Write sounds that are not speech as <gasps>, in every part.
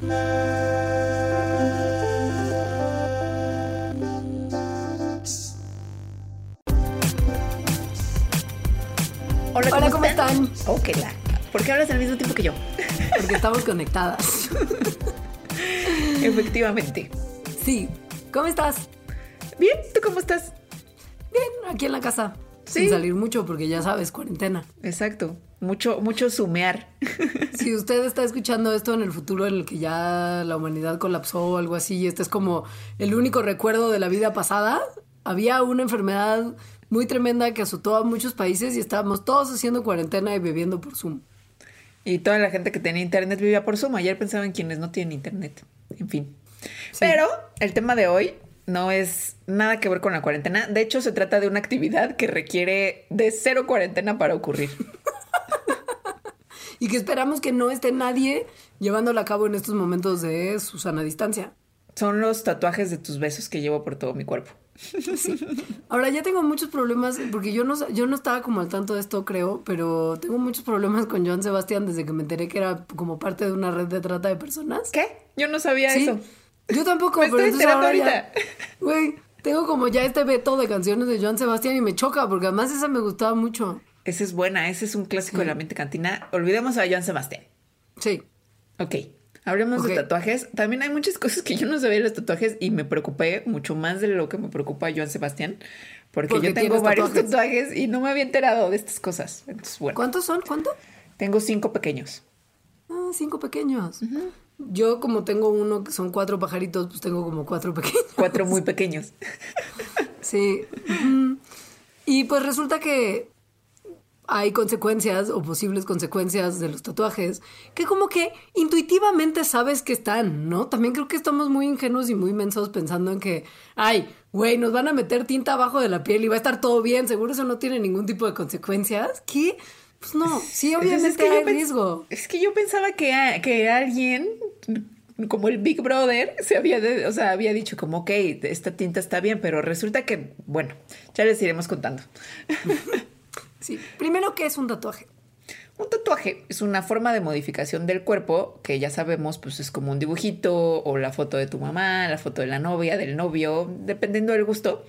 Hola, ¿cómo, están? Oh, qué la. ¿Por qué hablas al mismo tiempo que yo? <laughs> Porque estamos conectadas. <laughs> Efectivamente. Sí. ¿Cómo estás? Bien, ¿tú cómo estás? Bien, aquí en la casa. Sin salir mucho porque ya sabes, cuarentena. Exacto. Mucho, mucho sumear. <laughs> Si usted está escuchando esto en el futuro en el que ya la humanidad colapsó o algo así, y este es como el único recuerdo de la vida pasada, había una enfermedad muy tremenda que azotó a muchos países y estábamos todos haciendo cuarentena y bebiendo por Zoom. Y toda la gente que tenía internet vivía por Zoom. Ayer pensaba en quienes no tienen internet. En fin. Pero el tema de hoy no es nada que ver con la cuarentena. De hecho, se trata de una actividad que requiere de cero cuarentena para ocurrir. <laughs> y que esperamos que no esté nadie llevándola a cabo en estos momentos de Susana distancia. Son los tatuajes de tus besos que llevo por todo mi cuerpo. Ahora ya tengo muchos problemas, porque yo no, yo no estaba como al tanto de esto, creo, pero tengo muchos problemas con Joan Sebastián desde que me enteré que era como parte de una red de trata de personas. ¿Qué? Yo no sabía eso. Yo tampoco, me pero estoy ahorita. Güey, tengo como ya este veto de canciones de Joan Sebastián y me choca, porque además esa me gustaba mucho. Esa es buena, ese es un clásico de la mente cantina. Olvidemos a Joan Sebastián. Sí. Ok. Hablemos de tatuajes. También hay muchas cosas que yo no sabía de los tatuajes y me preocupé mucho más de lo que me preocupa Joan Sebastián. Porque, yo tengo varios tatuajes? y no me había enterado de estas cosas. ¿Cuántos son? ¿Cuánto? Tengo cinco pequeños. Ah, cinco pequeños. Yo como tengo uno que son cuatro pajaritos, pues tengo como cuatro pequeños. Cuatro muy <laughs> pequeños. sí. Y pues resulta que hay consecuencias o posibles consecuencias de los tatuajes que como que intuitivamente sabes que están, ¿no? También creo que estamos muy ingenuos y muy mensos pensando en que, ay, güey, nos van a meter tinta abajo de la piel y va a estar todo bien, seguro eso no tiene ningún tipo de consecuencias. ¿Qué? Pues no, sí, obviamente es que hay riesgo. Es que yo pensaba que, que alguien como el Big Brother se había, o sea, había dicho como, ok, esta tinta está bien, pero resulta que, bueno, ya les iremos contando. <laughs> Sí. Primero, ¿qué es un tatuaje? Un tatuaje es una forma de modificación del cuerpo que ya sabemos, pues es como un dibujito o la foto de tu mamá, la foto de la novia, del novio, dependiendo del gusto,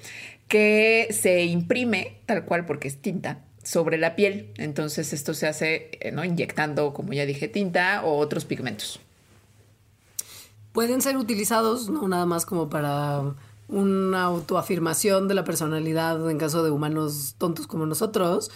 que se imprime tal cual porque es tinta sobre la piel. Entonces esto se hace eh, ¿no? inyectando, como ya dije, tinta o otros pigmentos. Pueden ser utilizados no nada más como para una autoafirmación de la personalidad en caso de humanos tontos como nosotros,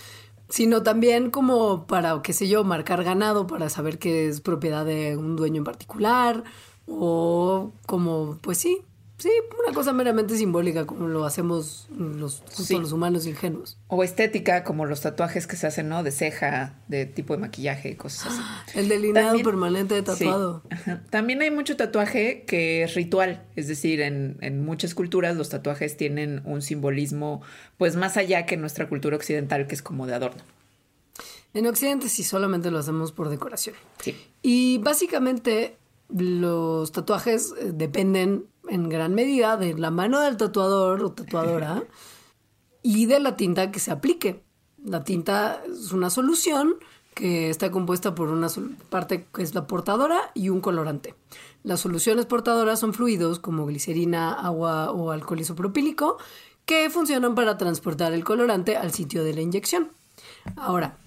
sino también como para, qué sé yo, marcar ganado, para saber que es propiedad de un dueño en particular, o como, pues sí, Sí, una cosa meramente simbólica, como lo hacemos los, los humanos ingenuos. O estética, como los tatuajes que se hacen, ¿no? De ceja, de tipo de maquillaje y cosas así. <gasps> El delineado permanente de tatuado. También hay mucho tatuaje que es ritual, es decir, en, en, muchas culturas los tatuajes tienen un simbolismo, pues más allá que en nuestra cultura occidental, que es como de adorno. En Occidente sí solamente lo hacemos por decoración. Sí. Y básicamente los tatuajes eh, dependen en gran medida de la mano del tatuador o tatuadora <laughs> y de la tinta que se aplique. La tinta es una solución que está compuesta por una parte que es la portadora y un colorante. Las soluciones portadoras son fluidos como glicerina, agua o alcohol isopropílico que funcionan para transportar el colorante al sitio de la inyección. Ahora,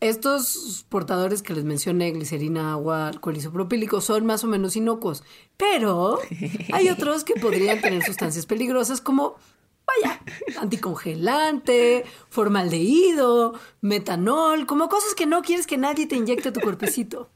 estos portadores que les mencioné, glicerina, agua, alcohol isopropílico, son más o menos inocuos, pero hay <laughs> otros que podrían tener sustancias peligrosas como, vaya, anticongelante, formaldehído, metanol, como cosas que no quieres que nadie te inyecte a tu cuerpecito.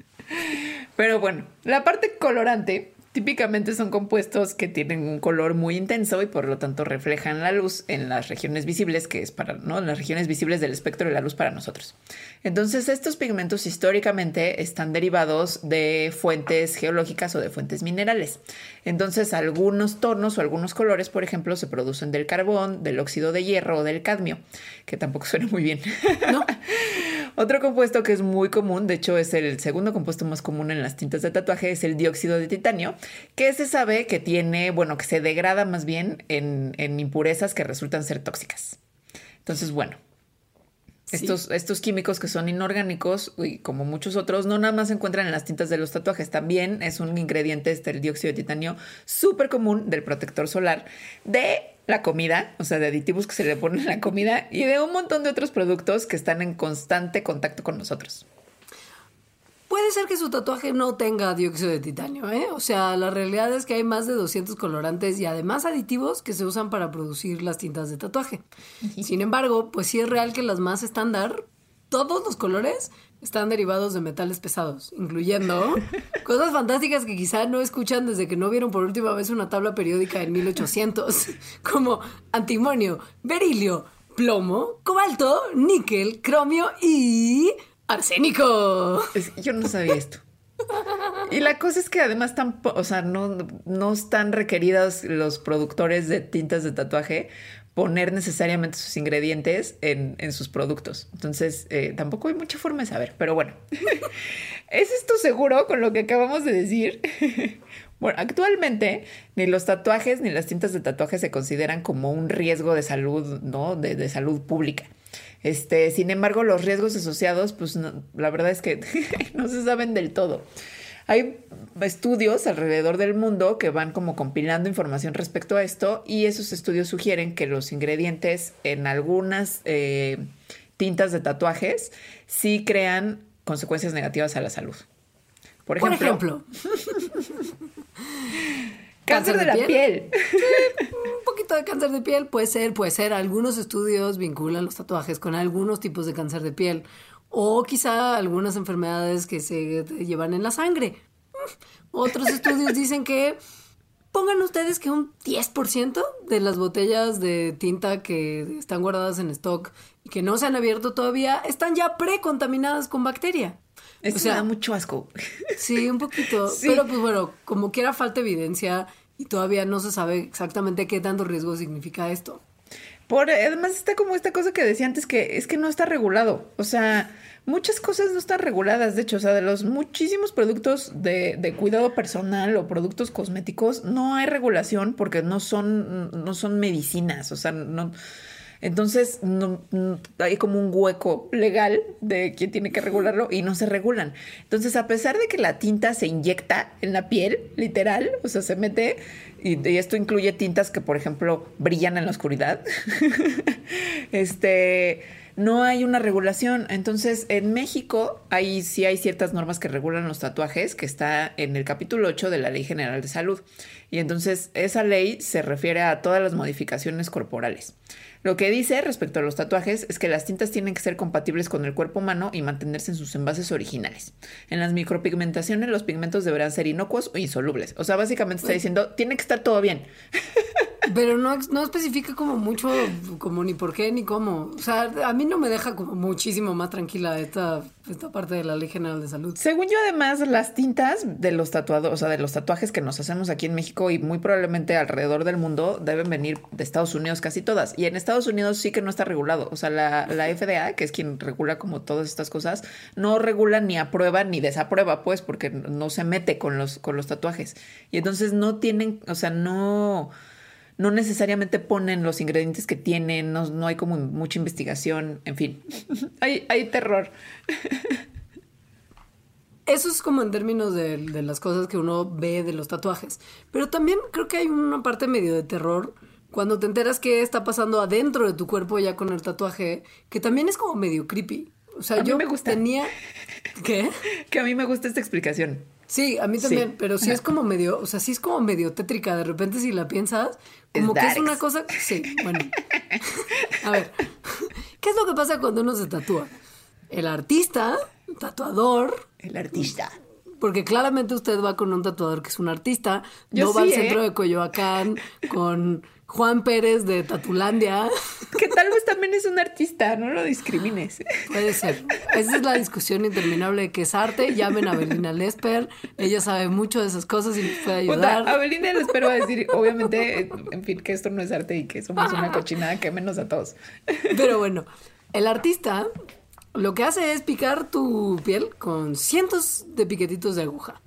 Pero bueno, la parte colorante Típicamente son compuestos que tienen un color muy intenso y por lo tanto reflejan la luz en las regiones visibles, que es para, ¿no? Las regiones visibles del espectro de la luz para nosotros. Entonces, estos pigmentos históricamente están derivados de fuentes geológicas o de fuentes minerales. Entonces, algunos tonos o algunos colores, por ejemplo, se producen del carbón, del óxido de hierro o del cadmio, que tampoco <laughs> suena muy bien. ¿No? <laughs> Otro compuesto que es muy común, de hecho es el segundo compuesto más común en las tintas de tatuaje, es el dióxido de titanio, que se sabe que tiene, bueno, que se degrada más bien en, impurezas que resultan ser tóxicas. Entonces, bueno, Estos, estos químicos que son inorgánicos y como muchos otros, no nada más se encuentran en las tintas de los tatuajes, también es un ingrediente, este, el dióxido de titanio, súper común del protector solar, de la comida, o sea, de aditivos que se le ponen a la comida y de un montón de otros productos que están en constante contacto con nosotros. Puede ser que su tatuaje no tenga dióxido de titanio, ¿eh? O sea, la realidad es que hay más de 200 colorantes y además aditivos que se usan para producir las tintas de tatuaje. <laughs> Sin embargo, pues sí es real que las más estándar, todos los colores, están derivados de metales pesados, incluyendo <laughs> cosas fantásticas que quizá no escuchan desde que no vieron por última vez una tabla periódica en 1800, <laughs> como antimonio, berilio, plomo, cobalto, níquel, cromio y arsénico. yo no sabía esto. Y la cosa es que además o sea, no, no están requeridos los productores de tintas de tatuaje poner necesariamente sus ingredientes en, sus productos. Entonces, eh, tampoco hay mucha forma de saber, pero bueno. <laughs> ¿Es esto seguro con lo que acabamos de decir? <laughs> bueno, actualmente ni los tatuajes ni las tintas de tatuaje se consideran como un riesgo de salud, ¿no? De, de salud pública. Este, sin embargo, los riesgos asociados, pues la verdad es que <laughs> no se saben del todo. Hay estudios alrededor del mundo que van como compilando información respecto a esto y esos estudios sugieren que los ingredientes en algunas eh, tintas de tatuajes sí crean consecuencias negativas a la salud. Por ejemplo, <laughs> cáncer, de, la piel. un poquito de cáncer de piel puede ser, puede ser. Algunos estudios vinculan los tatuajes con algunos tipos de cáncer de piel o quizá algunas enfermedades que se llevan en la sangre. Otros <laughs> estudios dicen que pongan ustedes que un 10% de las botellas de tinta que están guardadas en stock y que no se han abierto todavía están ya precontaminadas con bacteria. Eso o sea, da mucho asco. Sí, un poquito. <laughs> Pero pues bueno, como quiera falta evidencia y todavía no se sabe exactamente qué tanto riesgo significa esto. Por, además está como esta cosa que decía antes que es que no está regulado. O sea, muchas cosas no están reguladas. De hecho, o sea, de los muchísimos productos de, de, cuidado personal o productos cosméticos, no hay regulación porque no son, no son medicinas. O sea, no. Entonces, no, hay como un hueco legal de quién tiene que regularlo y no se regulan. Entonces, a pesar de que la tinta se inyecta en la piel, literal, o sea, se mete, y, esto incluye tintas que, por ejemplo, brillan en la oscuridad, <laughs> este, no hay una regulación. Entonces, en México hay, sí hay ciertas normas que regulan los tatuajes, que está en el capítulo 8 de la Ley General de Salud. Y entonces esa ley se refiere a todas las modificaciones corporales. Lo que dice respecto a los tatuajes es que las tintas tienen que ser compatibles con el cuerpo humano y mantenerse en sus envases originales. En las micropigmentaciones los pigmentos deberán ser inocuos o insolubles. O sea, básicamente está diciendo, tiene que estar todo bien. <laughs> Pero no, no especifica como mucho, como ni por qué ni cómo. O sea, a mí no me deja como muchísimo más tranquila esta, esta parte de la Ley General de Salud. Según yo, además, las tintas de los tatuados, o sea, de los tatuajes que nos hacemos aquí en México y muy probablemente alrededor del mundo deben venir de Estados Unidos casi todas. Y en Estados Unidos sí que no está regulado. O sea, la, la FDA, que es quien regula como todas estas cosas, no regula ni aprueba ni desaprueba, pues, porque no se mete con los, con los tatuajes. Y entonces no tienen, o sea, no no necesariamente ponen los ingredientes que tienen, no, hay como mucha investigación, en fin, <laughs> hay, hay terror. Eso es como en términos de, de, las cosas que uno ve de los tatuajes. Pero también creo que hay una parte medio de terror cuando te enteras qué está pasando adentro de tu cuerpo ya con el tatuaje, que también es como medio creepy. O sea, yo me gusta. tenía... ¿Qué? Que a mí me gusta esta explicación. Sí, a mí también, pero sí es como medio, o sea, sí es como medio tétrica. De repente, si la piensas, como que es una cosa. Sí, bueno. <laughs> A ver, ¿qué es lo que pasa cuando uno se tatúa? El artista, tatuador. El artista. Porque claramente usted va con un tatuador que es un artista, no va al centro ¿eh? de Coyoacán con Juan Pérez de Tatulandia. Que tal vez también es un artista, no lo discrimines. Puede ser. Esa es la discusión interminable de que es arte. Llamen a Belina Lesper. Ella sabe mucho de esas cosas y nos puede ayudar. A Belina Lesper va a decir, obviamente, en fin, que esto no es arte y que somos una cochinada que menos a todos. Pero bueno, el artista lo que hace es picar tu piel con cientos de piquetitos de aguja.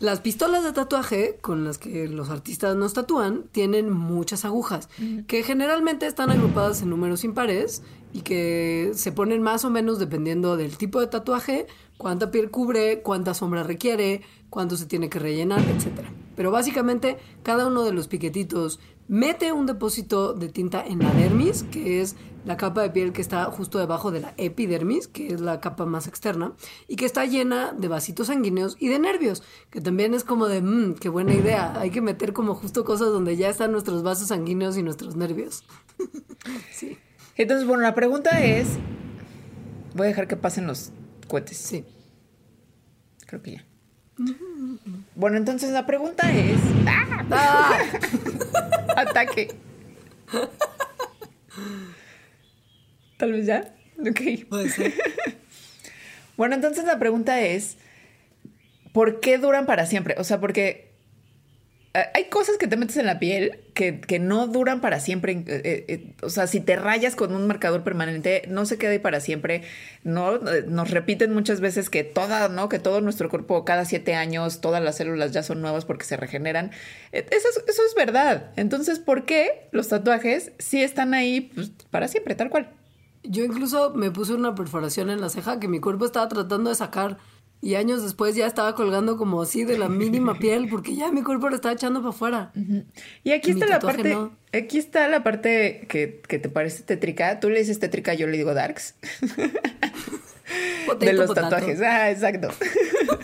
Las pistolas de tatuaje con las que los artistas nos tatúan tienen muchas agujas, que generalmente están agrupadas en números impares y que se ponen más o menos dependiendo del tipo de tatuaje, cuánta piel cubre, cuánta sombra requiere, cuánto se tiene que rellenar, etc. Pero básicamente cada uno de los piquetitos mete un depósito de tinta en la dermis, que es la capa de piel que está justo debajo de la epidermis, que es la capa más externa, y que está llena de vasitos sanguíneos y de nervios, que también es como de, mmm, qué buena idea, hay que meter como justo cosas donde ya están nuestros vasos sanguíneos y nuestros nervios. <laughs> sí. Entonces, bueno, la pregunta es, voy a dejar que pasen los cohetes. Sí. Creo que ya. Bueno, entonces la pregunta es... ¡Ah! <laughs> Ataque. Tal vez ya. Ok. Puede ser. bueno, entonces la pregunta es, ¿por qué duran para siempre? O sea, porque hay cosas que te metes en la piel que, no duran para siempre. Eh, eh, o sea, si te rayas con un marcador permanente, no se queda ahí para siempre. No, nos repiten muchas veces que toda, ¿no? Que todo nuestro cuerpo, cada siete años, todas las células ya son nuevas porque se regeneran. Eso es, eso es verdad. Entonces, ¿por qué los tatuajes sí están ahí pues, para siempre, tal cual? Yo incluso me puse una perforación en la ceja que mi cuerpo estaba tratando de sacar y años después ya estaba colgando como así de la mínima piel porque ya mi cuerpo lo estaba echando para afuera. Y aquí está la parte, aquí está la parte que, te parece tétrica. Tú le dices tétrica, yo le digo darks. <laughs> de los tatuajes. Ah, exacto.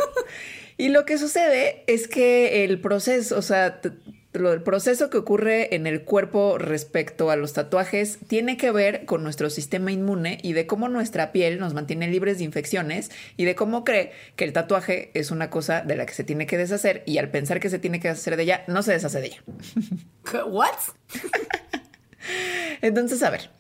<laughs> y lo que sucede es que el proceso, o sea, el proceso que ocurre en el cuerpo respecto a los tatuajes tiene que ver con nuestro sistema inmune y de cómo nuestra piel nos mantiene libres de infecciones y de cómo cree que el tatuaje es una cosa de la que se tiene que deshacer y al pensar que se tiene que deshacer de ella, no se deshace de ella. ¿What? <laughs> Entonces, a ver,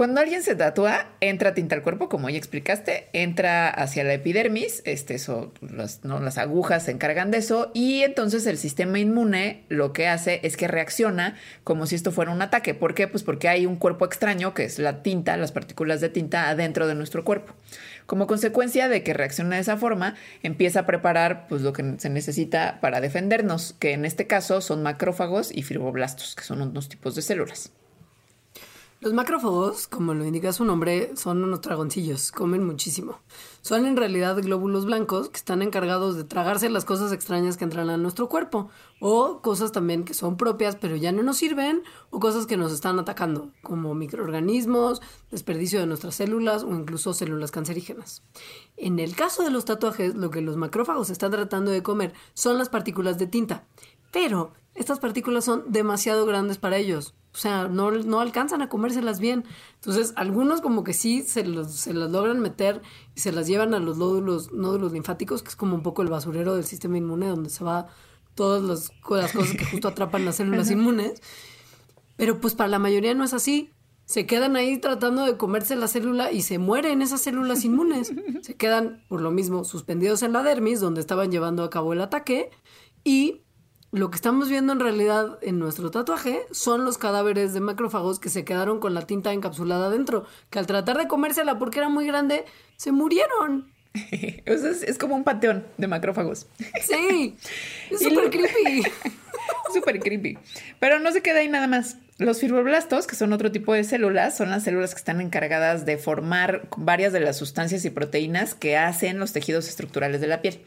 cuando alguien se tatúa, entra tinta al cuerpo, como ya explicaste, entra hacia la epidermis, este, eso, las, ¿no? las agujas se encargan de eso, y entonces el sistema inmune lo que hace es que reacciona como si esto fuera un ataque. ¿Por qué? Pues porque hay un cuerpo extraño, que es la tinta, las partículas de tinta adentro de nuestro cuerpo. Como consecuencia de que reacciona de esa forma, empieza a preparar pues, lo que se necesita para defendernos, que en este caso son macrófagos y fibroblastos, que son unos tipos de células. Los macrófagos, como lo indica su nombre, son unos dragoncillos, comen muchísimo. Son en realidad glóbulos blancos que están encargados de tragarse las cosas extrañas que entran a nuestro cuerpo, o cosas también que son propias pero ya no nos sirven, o cosas que nos están atacando, como microorganismos, desperdicio de nuestras células o incluso células cancerígenas. En el caso de los tatuajes, lo que los macrófagos están tratando de comer son las partículas de tinta, pero estas partículas son demasiado grandes para ellos. O sea, no, no alcanzan a comérselas bien. Entonces, algunos como que sí se, se las logran meter y se las llevan a los nódulos, nódulos linfáticos, que es como un poco el basurero del sistema inmune, donde se va todas las, las cosas que justo atrapan las células inmunes. Pero pues para la mayoría no es así. Se quedan ahí tratando de comerse la célula y se mueren esas células inmunes. Se quedan, por lo mismo, suspendidos en la dermis, donde estaban llevando a cabo el ataque, y lo que estamos viendo en realidad en nuestro tatuaje son los cadáveres de macrófagos que se quedaron con la tinta encapsulada adentro, que al tratar de comérsela porque era muy grande, se murieron. <laughs> es, como un panteón de macrófagos. <laughs> Sí, es súper creepy. <laughs> súper creepy. Pero no se queda ahí nada más. Los fibroblastos, que son otro tipo de células, son las células que están encargadas de formar varias de las sustancias y proteínas que hacen los tejidos estructurales de la piel.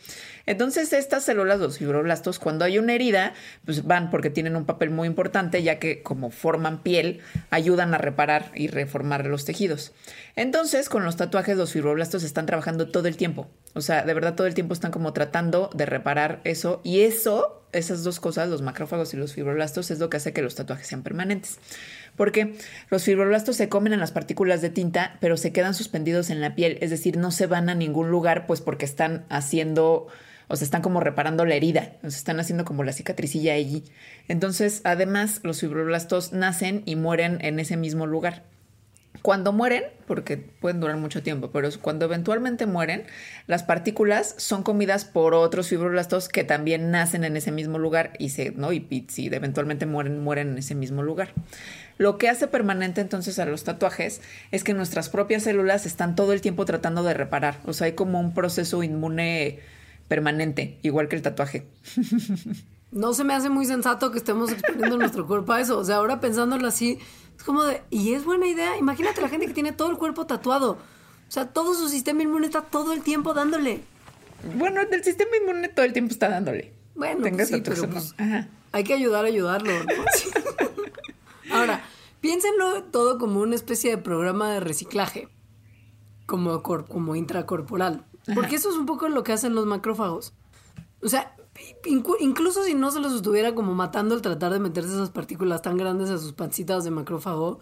Entonces, estas células, los fibroblastos, cuando hay una herida, pues van porque tienen un papel muy importante, ya que como forman piel, ayudan a reparar y reformar los tejidos. Entonces, con los tatuajes, los fibroblastos están trabajando todo el tiempo. O sea, de verdad todo el tiempo están como tratando de reparar eso. Y eso, esas dos cosas, los macrófagos y los fibroblastos, es lo que hace que los tatuajes sean permanentes. Porque los fibroblastos se comen en las partículas de tinta, pero se quedan suspendidos en la piel, es decir, no se van a ningún lugar, pues porque están haciendo o sea, están como reparando la herida, o sea, están haciendo como la cicatricilla allí. Entonces, además, los fibroblastos nacen y mueren en ese mismo lugar. Cuando mueren, porque pueden durar mucho tiempo, pero cuando eventualmente mueren, las partículas son comidas por otros fibroblastos que también nacen en ese mismo lugar y se, ¿no? Y, si eventualmente mueren, mueren en ese mismo lugar. Lo que hace permanente entonces a los tatuajes es que nuestras propias células están todo el tiempo tratando de reparar. O sea, hay como un proceso inmune permanente, igual que el tatuaje. no se me hace muy sensato que estemos exponiendo nuestro cuerpo a eso. O sea, ahora pensándolo así, es como de, y es buena idea. Imagínate la gente que tiene todo el cuerpo tatuado. O sea, todo su sistema inmune está todo el tiempo dándole. Bueno, el sistema inmune todo el tiempo está dándole. Bueno, pues sí, pero pues, hay que ayudar a ayudarlo. <laughs> Ahora, piénsenlo todo como una especie de programa de reciclaje, como, como intracorporal. Porque eso es un poco lo que hacen los macrófagos. O sea, incluso si no se los estuviera como matando al tratar de meterse esas partículas tan grandes a sus pancitas de macrófago,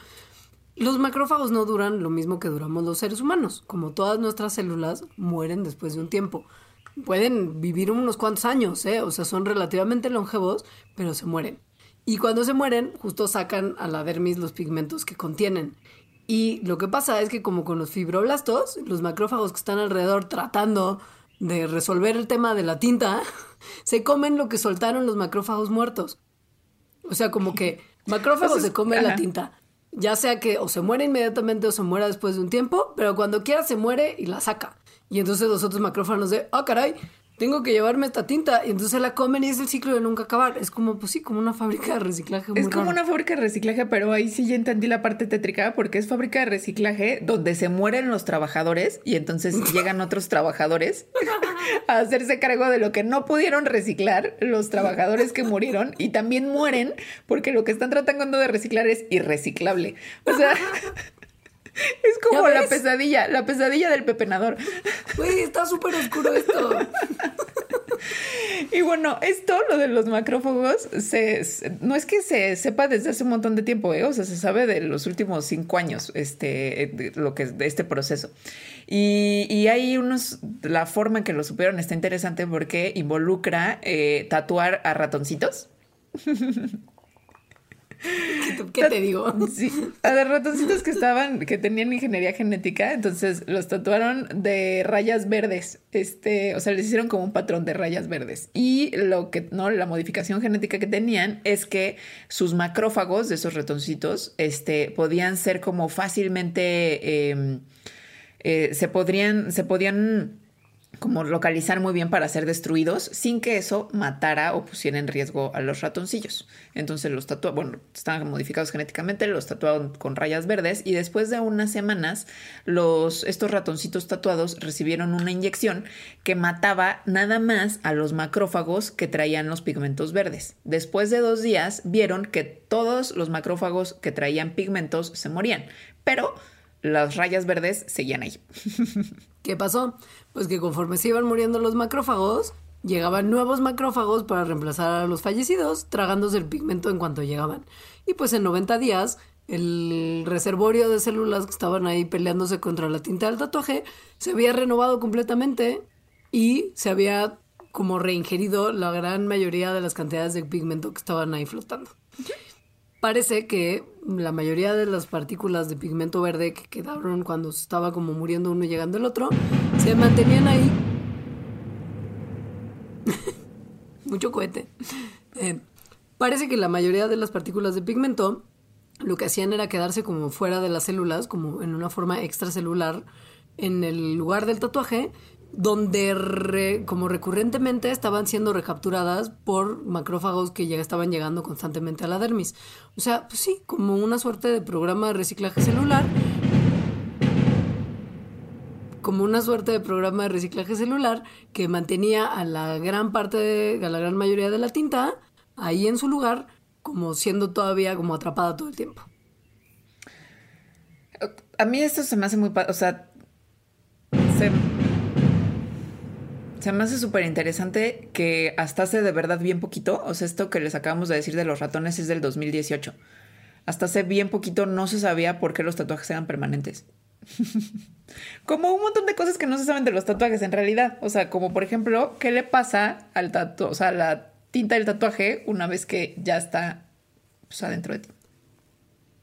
los macrófagos no duran lo mismo que duramos los seres humanos. Como todas nuestras células mueren después de un tiempo. Pueden vivir unos cuantos años, ¿eh? O sea, son relativamente longevos, pero se mueren. Y cuando se mueren, justo sacan a la dermis los pigmentos que contienen. Y lo que pasa es que como con los fibroblastos, los macrófagos que están alrededor tratando de resolver el tema de la tinta, <laughs> se comen lo que soltaron los macrófagos muertos. O sea, como que macrófagos se come la tinta. Ya sea que o se muere inmediatamente o se muera después de un tiempo, pero cuando quiera se muere y la saca. Y entonces los otros macrófagos de, ah, caray, tengo que llevarme esta tinta. Y entonces la comen y es el ciclo de nunca acabar. Es como, pues sí, como una fábrica de reciclaje. es como una fábrica de reciclaje, pero ahí sí ya entendí la parte tétrica porque es fábrica de reciclaje donde se mueren los trabajadores y entonces <laughs> llegan otros trabajadores a hacerse cargo de lo que no pudieron reciclar los trabajadores que murieron y también mueren porque lo que están tratando de reciclar es irreciclable. O sea... <laughs> <laughs> Es como la pesadilla, la pesadilla del pepenador. <laughs> Güey, está súper oscuro esto. <laughs> Y bueno, esto, lo de los macrófagos, se, no es que se sepa desde hace un montón de tiempo, ¿eh? o sea, se sabe de los últimos cinco años, este, lo que de este proceso. Y, y, hay unos, la forma en que lo supieron está interesante porque involucra eh, tatuar a ratoncitos. ¿Qué, te digo? <laughs> Sí, a los ratoncitos que estaban, que tenían ingeniería genética, entonces los tatuaron de rayas verdes. Este, o sea, les hicieron como un patrón de rayas verdes. Y lo que, no, la modificación genética que tenían es que sus macrófagos de esos ratoncitos, este, podían ser como fácilmente, em, eh, se podrían, se podían como localizar muy bien para ser destruidos sin que eso matara o pusiera en riesgo a los ratoncillos. Entonces los tatuaron, bueno, estaban modificados genéticamente, los tatuaron con rayas verdes y después de unas semanas los, estos ratoncitos tatuados recibieron una inyección que mataba nada más a los macrófagos que traían los pigmentos verdes. Después de dos días vieron que todos los macrófagos que traían pigmentos se morían, pero las rayas verdes seguían ahí. <laughs> ¿Qué pasó? Pues que conforme se iban muriendo los macrófagos, llegaban nuevos macrófagos para reemplazar a los fallecidos, tragándose el pigmento en cuanto llegaban. Y pues en 90 días, el reservorio de células que estaban ahí peleándose contra la tinta del tatuaje se había renovado completamente y se había como reingerido la gran mayoría de las cantidades de pigmento que estaban ahí flotando. Parece que la mayoría de las partículas de pigmento verde que quedaron cuando estaba como muriendo uno y llegando el otro, se mantenían ahí. <laughs> Mucho cohete. Eh, parece que la mayoría de las partículas de pigmento lo que hacían era quedarse como fuera de las células, como en una forma extracelular, en el lugar del tatuaje, donde como recurrentemente estaban siendo recapturadas por macrófagos que ya estaban llegando constantemente a la dermis. O sea, pues sí, como una suerte de programa de reciclaje celular. Como una suerte de programa de reciclaje celular que mantenía a la gran parte, de, a la gran mayoría de la tinta ahí en su lugar, como siendo todavía como atrapada todo el tiempo. A mí esto se me hace muy... O sea, se se me hace súper interesante que hasta hace de verdad bien poquito, o sea, esto que les acabamos de decir de los ratones es del 2018. Hasta hace bien poquito no se sabía por qué los tatuajes eran permanentes. <laughs> como un montón de cosas que no se saben de los tatuajes en realidad. O sea, como por ejemplo, ¿qué le pasa al tatu, o sea, la tinta del tatuaje una vez que ya está pues, adentro de ti?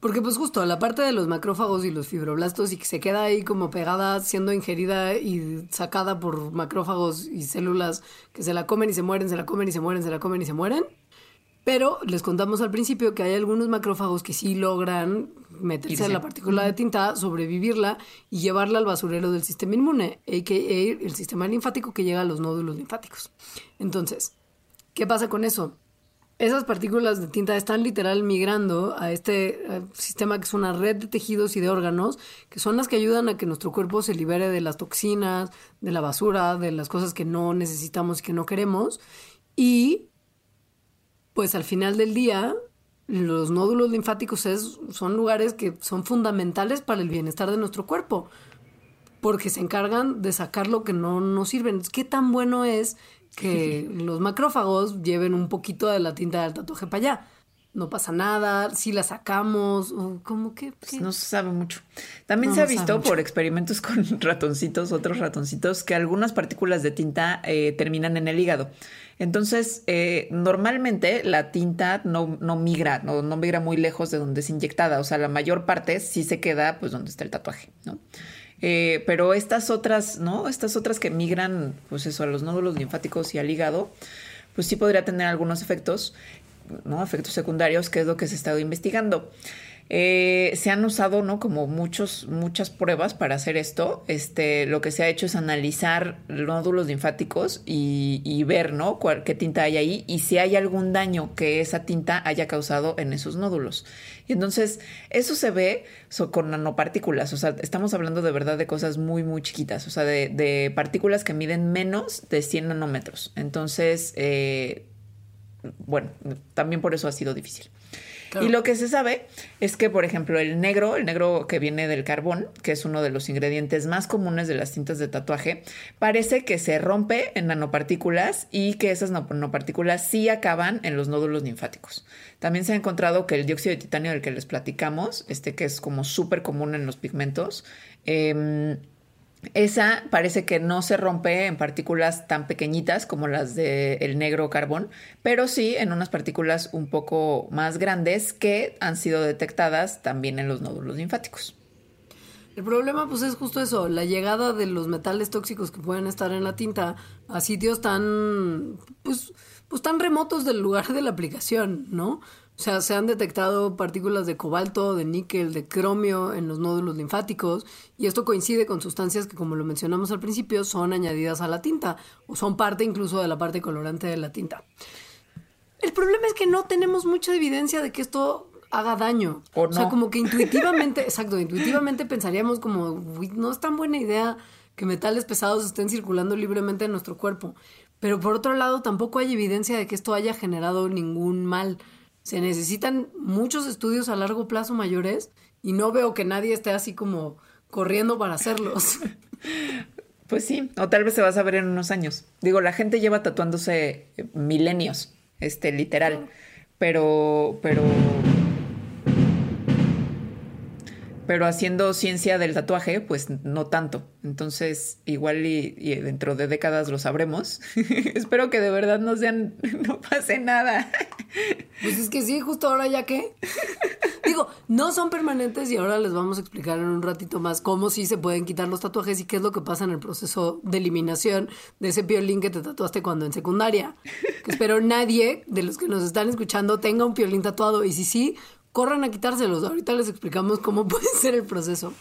Porque pues justo la parte de los macrófagos y los fibroblastos y que se queda ahí como pegada siendo ingerida y sacada por macrófagos y células que se la comen y se mueren, se la comen y se mueren, se la comen y se mueren. Pero les contamos al principio que hay algunos macrófagos que sí logran meterse en la partícula de tinta, sobrevivirla y llevarla al basurero del sistema inmune, a.k.a. el sistema linfático que llega a los nódulos linfáticos. Entonces, ¿qué pasa con eso? Esas partículas de tinta están literal migrando a este eh, sistema que es una red de tejidos y de órganos, que son las que ayudan a que nuestro cuerpo se libere de las toxinas, de la basura, de las cosas que no necesitamos y que no queremos. Y pues al final del día, los nódulos linfáticos son lugares que son fundamentales para el bienestar de nuestro cuerpo, porque se encargan de sacar lo que no nos sirve. ¿Qué tan bueno es que los macrófagos lleven un poquito de la tinta del tatuaje para allá. No pasa nada, si la sacamos, o como que... Pues no se sabe mucho. También se ha visto por experimentos <laughs> con ratoncitos, otros ratoncitos, que algunas partículas de tinta eh, terminan en el hígado. Entonces, eh, normalmente la tinta no, no migra, no, no, migra muy lejos de donde es inyectada. O sea, la mayor parte sí se queda pues donde está el tatuaje, ¿no? Eh, pero estas otras, ¿no? Estas otras que migran, pues eso, a los nódulos linfáticos y al hígado, pues sí podría tener algunos efectos, ¿no? Efectos secundarios, que es lo que se ha estado investigando. Eh, se han usado, ¿no? Como muchos, muchas pruebas para hacer esto. Este, lo que se ha hecho es analizar nódulos linfáticos y, ver, ¿no? qué tinta hay ahí y si hay algún daño que esa tinta haya causado en esos nódulos. Y entonces, eso se ve con nanopartículas. O sea, estamos hablando de verdad de cosas muy, muy chiquitas. O sea, de, partículas que miden menos de 100 nanómetros. Entonces, eh, bueno, también por eso ha sido difícil. Y lo que se sabe es que, por ejemplo, el negro, el negro que viene del carbón, que es uno de los ingredientes más comunes de las tintas de tatuaje, parece que se rompe en nanopartículas y que esas nanopartículas sí acaban en los nódulos linfáticos. También se ha encontrado que el dióxido de titanio del que les platicamos, este que es como súper común en los pigmentos, eh, esa parece que no se rompe en partículas tan pequeñitas como las del negro carbón, pero sí en unas partículas un poco más grandes que han sido detectadas también en los nódulos linfáticos. El problema pues es justo eso, la llegada de los metales tóxicos que pueden estar en la tinta a sitios tan pues pues tan remotos del lugar de la aplicación, ¿no? O sea, se han detectado partículas de cobalto, de níquel, de cromio en los nódulos linfáticos y esto coincide con sustancias que, como lo mencionamos al principio, son añadidas a la tinta o son parte incluso de la parte colorante de la tinta. El problema es que no tenemos mucha evidencia de que esto haga daño. O, sea, como que <laughs> intuitivamente, exacto, intuitivamente pensaríamos como, no es tan buena idea que metales pesados estén circulando libremente en nuestro cuerpo. Pero por otro lado, tampoco hay evidencia de que esto haya generado ningún mal se necesitan muchos estudios a largo plazo mayores y no veo que nadie esté así como corriendo para hacerlos. <laughs> Pues sí, o tal vez se va a saber en unos años. Digo, la gente lleva tatuándose milenios, este, literal. Pero, pero pero haciendo ciencia del tatuaje, pues no tanto. Entonces, igual y, dentro de décadas lo sabremos. <laughs> Espero que de verdad no sean, <laughs> no pase nada. pues es que sí, justo ahora ya que. Digo, no son permanentes y ahora les vamos a explicar en un ratito más cómo sí se pueden quitar los tatuajes y qué es lo que pasa en el proceso de eliminación de ese piolín que te tatuaste cuando en secundaria. Que espero nadie de los que nos están escuchando tenga un piolín tatuado y si sí, corran a quitárselos. Ahorita les explicamos cómo <laughs> puede ser el proceso.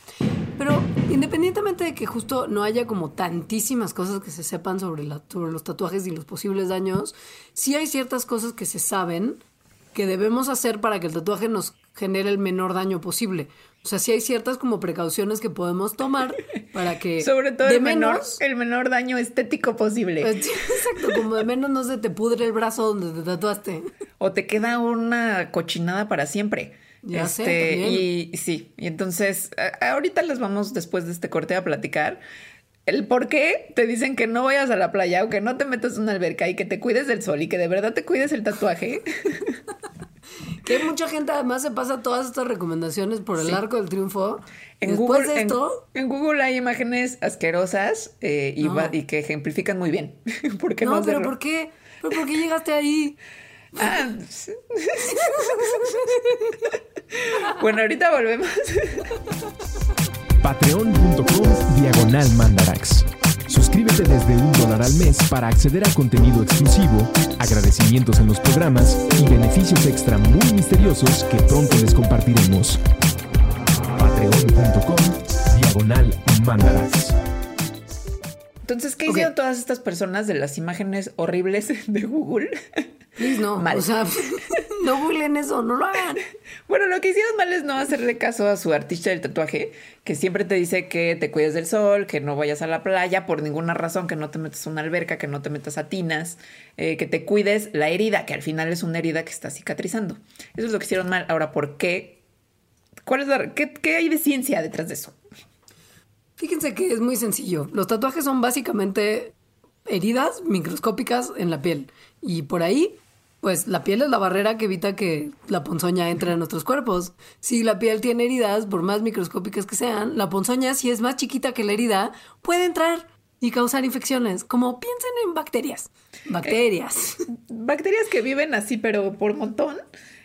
Pero independientemente de que justo no haya como tantísimas cosas que se sepan sobre, sobre los tatuajes y los posibles daños, sí hay ciertas cosas que se saben que debemos hacer para que el tatuaje nos genere el menor daño posible. O sea, sí hay ciertas como precauciones que podemos tomar para que... <laughs> Sobre todo el, menor, el menor daño estético posible. Pues <laughs> exacto, como de menos no se te pudre el brazo donde te tatuaste. O te queda una cochinada para siempre. Ya este, sé, Y sí, y entonces ahorita les vamos después de este corte a platicar el por qué te dicen que no vayas a la playa o que no te metas en una alberca y que te cuides del sol y que de verdad te cuides el tatuaje. <laughs> que mucha gente además se pasa todas estas recomendaciones por el arco del triunfo. En Después de esto. En, Google hay imágenes asquerosas eh, y, y, que ejemplifican muy bien. <laughs> ¿Por qué no, pero ¿por qué? ¿Pero ¿Por qué llegaste ahí? Ah, <laughs> bueno, ahorita volvemos. Patreon.com Diagonal Mandarax. Suscríbete desde un dólar al mes para acceder a contenido exclusivo, agradecimientos en los programas y beneficios extra muy misteriosos que pronto les compartiremos. Patreon.com Diagonal Mandarax. Entonces, ¿qué hicieron todas estas personas de las imágenes horribles de Google? Please, no. <laughs> Mal. O sea, <laughs> no googleen eso, no lo hagan. <laughs> Bueno, lo que hicieron mal es no hacerle caso a su artista del tatuaje, que siempre te dice que te cuides del sol, que no vayas a la playa por ninguna razón, que no te metas a una alberca, que no te metas a tinas, eh, que te cuides la herida, que al final es una herida que está cicatrizando. Eso es lo que hicieron mal. Ahora, ¿por qué? ¿Cuál es la, qué, qué hay de ciencia detrás de eso? Fíjense que es muy sencillo. Los tatuajes son básicamente heridas microscópicas en la piel. Y por ahí, pues la piel es la barrera que evita que la ponzoña entre en nuestros cuerpos. Si la piel tiene heridas, por más microscópicas que sean, la ponzoña, si es más chiquita que la herida, puede entrar y causar infecciones. Como piensen en bacterias. Bacterias. Bacterias que viven así, pero por montón,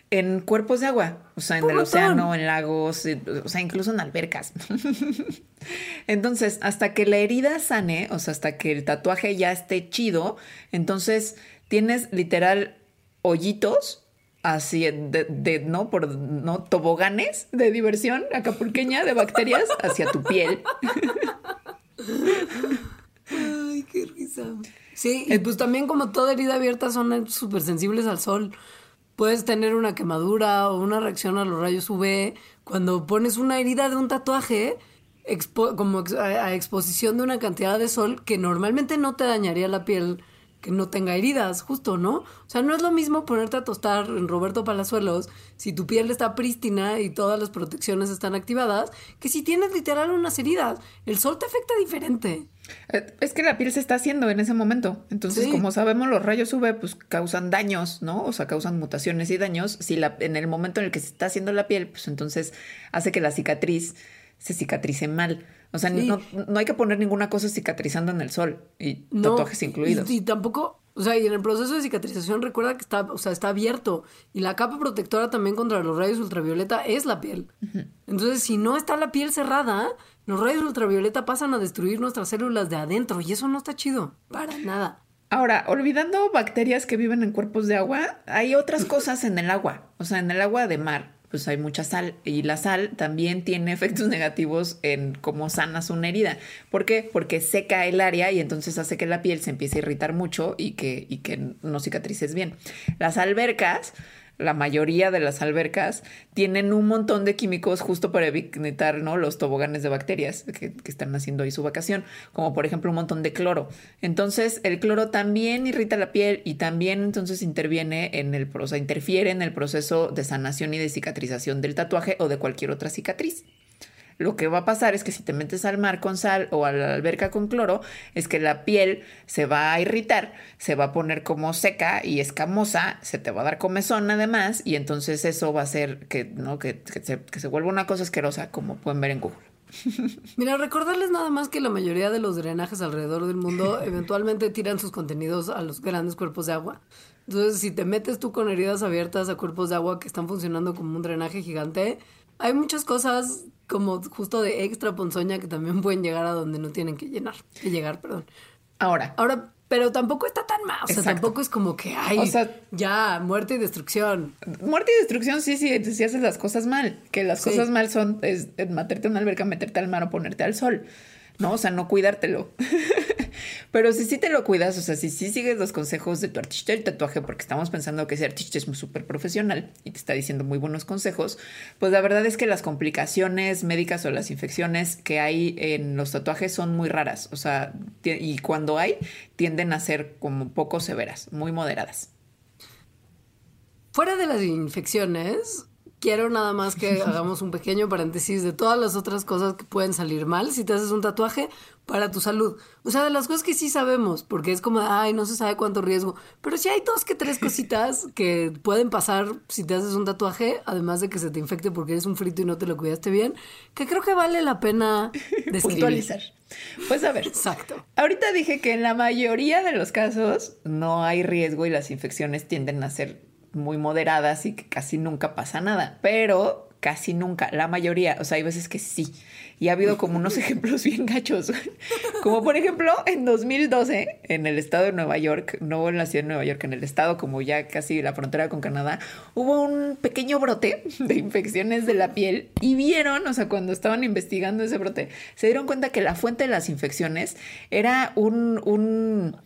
en cuerpos de agua. O sea, en Por el montón. océano, en lagos, eh, o sea, incluso en albercas. <laughs> Entonces, hasta que la herida sane, o sea, hasta que el tatuaje ya esté chido, entonces tienes literal hoyitos así de, de- no por no toboganes de diversión acapulqueña de bacterias hacia tu piel. Ay, qué risa. Sí, y pues también como toda herida abierta son súper sensibles al sol. Puedes tener una quemadura o una reacción a los rayos UV. Cuando pones una herida de un tatuaje, expo- como a exposición de una cantidad de sol que normalmente no te dañaría la piel que no tenga heridas, justo, ¿no? O sea, no es lo mismo ponerte a tostar en Roberto Palazuelos si tu piel está prístina y todas las protecciones están activadas, que si tienes literal unas heridas. El sol te afecta diferente. Eh, Es que la piel se está haciendo en ese momento. Entonces, Sí. como sabemos, los rayos UV pues causan daños, ¿no? O sea, causan mutaciones y daños. Si la, en el momento en el que se está haciendo la piel, pues entonces hace que la cicatriz se cicatrice mal. O sea, Sí. no, no hay que poner ninguna cosa cicatrizando en el sol y No, tatuajes incluidos. Y, y tampoco, o sea, y en el proceso de cicatrización recuerda que está, o sea, está abierto. Y la capa protectora también contra los rayos ultravioleta es la piel. Entonces, si no está la piel cerrada, los rayos ultravioleta pasan a destruir nuestras células de adentro. Y eso no está chido. Para nada. Ahora, olvidando bacterias que viven en cuerpos de agua, hay otras <laughs> cosas en el agua. O sea, en el agua de mar, pues hay mucha sal. Y la sal también tiene <laughs> efectos negativos en cómo sanas una herida. ¿Por qué? Porque seca el área y entonces hace que la piel se empiece a irritar mucho y que, y que no cicatrices bien. Las albercas la mayoría de las albercas tienen un montón de químicos justo para evitar ¿no? los toboganes de bacterias que, están haciendo ahí su vacación, como por ejemplo un montón de cloro. Entonces el cloro también irrita la piel y también entonces interviene en el, o sea, interfiere en el proceso de sanación y de cicatrización del tatuaje o de cualquier otra cicatriz. Lo que va a pasar es que si te metes al mar con sal o a la alberca con cloro, es que la piel se va a irritar, se va a poner como seca y escamosa, se te va a dar comezón además, y entonces eso va a hacer que, ¿no? que, que se, que se vuelva una cosa asquerosa, como pueden ver en Google. <laughs> Mira, recordarles nada más que la mayoría de los drenajes alrededor del mundo <laughs> eventualmente tiran sus contenidos a los grandes cuerpos de agua. Entonces, si te metes tú con heridas abiertas a cuerpos de agua que están funcionando como un drenaje gigante, hay muchas cosas como justo de extra ponzoña que también pueden llegar a donde no tienen que llenar, que llegar, perdón. Ahora, Ahora, pero tampoco está tan mal, o sea, Exacto. tampoco es como que hay O sea- ya muerte y destrucción. muerte y destrucción, sí, sí, si haces las cosas mal. Que las Sí. cosas mal son es, es meterte a una alberca, meterte al mar o ponerte al sol. ¿No? O sea, no cuidártelo. <laughs> Pero si sí te lo cuidas, o sea, si sí sigues los consejos de tu artista del tatuaje, porque estamos pensando que ese artista es súper profesional y te está diciendo muy buenos consejos, pues la verdad es que las complicaciones médicas o las infecciones que hay en los tatuajes son muy raras. O sea, y cuando hay, tienden a ser como poco severas, muy moderadas. Fuera de las infecciones, quiero nada más que hagamos un pequeño paréntesis de todas las otras cosas que pueden salir mal si te haces un tatuaje para tu salud. O sea, de las cosas que sí sabemos, porque es como, ay, no se sabe cuánto riesgo. Pero sí hay dos que tres <laughs> cositas que pueden pasar si te haces un tatuaje, además de que se te infecte porque eres un frito y no te lo cuidaste bien, que creo que vale la pena. <laughs> Puntualizar. Pues a ver. Exacto. Ahorita dije que en la mayoría de los casos no hay riesgo y las infecciones tienden a ser muy moderadas y que casi nunca pasa nada, pero casi nunca, la mayoría, o sea, hay veces que sí. Y ha habido como unos <laughs> ejemplos bien gachos, como por ejemplo en 2012 en el estado de Nueva York, no en la ciudad de Nueva York, en el estado como ya casi la frontera con Canadá, hubo un pequeño brote de infecciones de la piel y vieron, o sea, cuando estaban investigando ese brote, se dieron cuenta que la fuente de las infecciones era un, un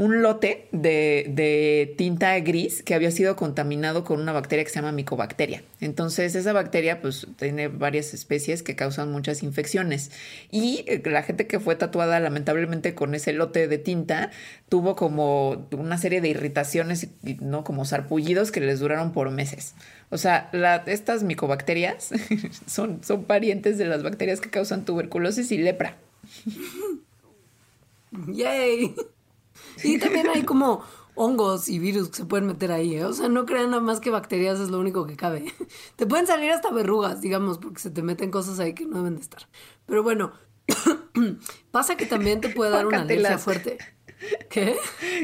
un lote de, de, tinta gris que había sido contaminado con una bacteria que se llama micobacteria. Entonces, esa bacteria pues tiene varias especies que causan muchas infecciones. Y eh, la gente que fue tatuada lamentablemente con ese lote de tinta tuvo como una serie de irritaciones, ¿no? Como sarpullidos que les duraron por meses. O sea, estas micobacterias <laughs> son, son parientes de las bacterias que causan tuberculosis y lepra. <laughs> ¡Yay! Y también hay como hongos y virus que se pueden meter ahí. ¿eh? O sea, no crean nada más que bacterias es lo único que cabe. <laughs> Te pueden salir hasta verrugas, digamos, porque se te meten cosas ahí que no deben de estar. Pero bueno, <coughs> pasa que también te puede dar una alergia fuerte. ¿Qué?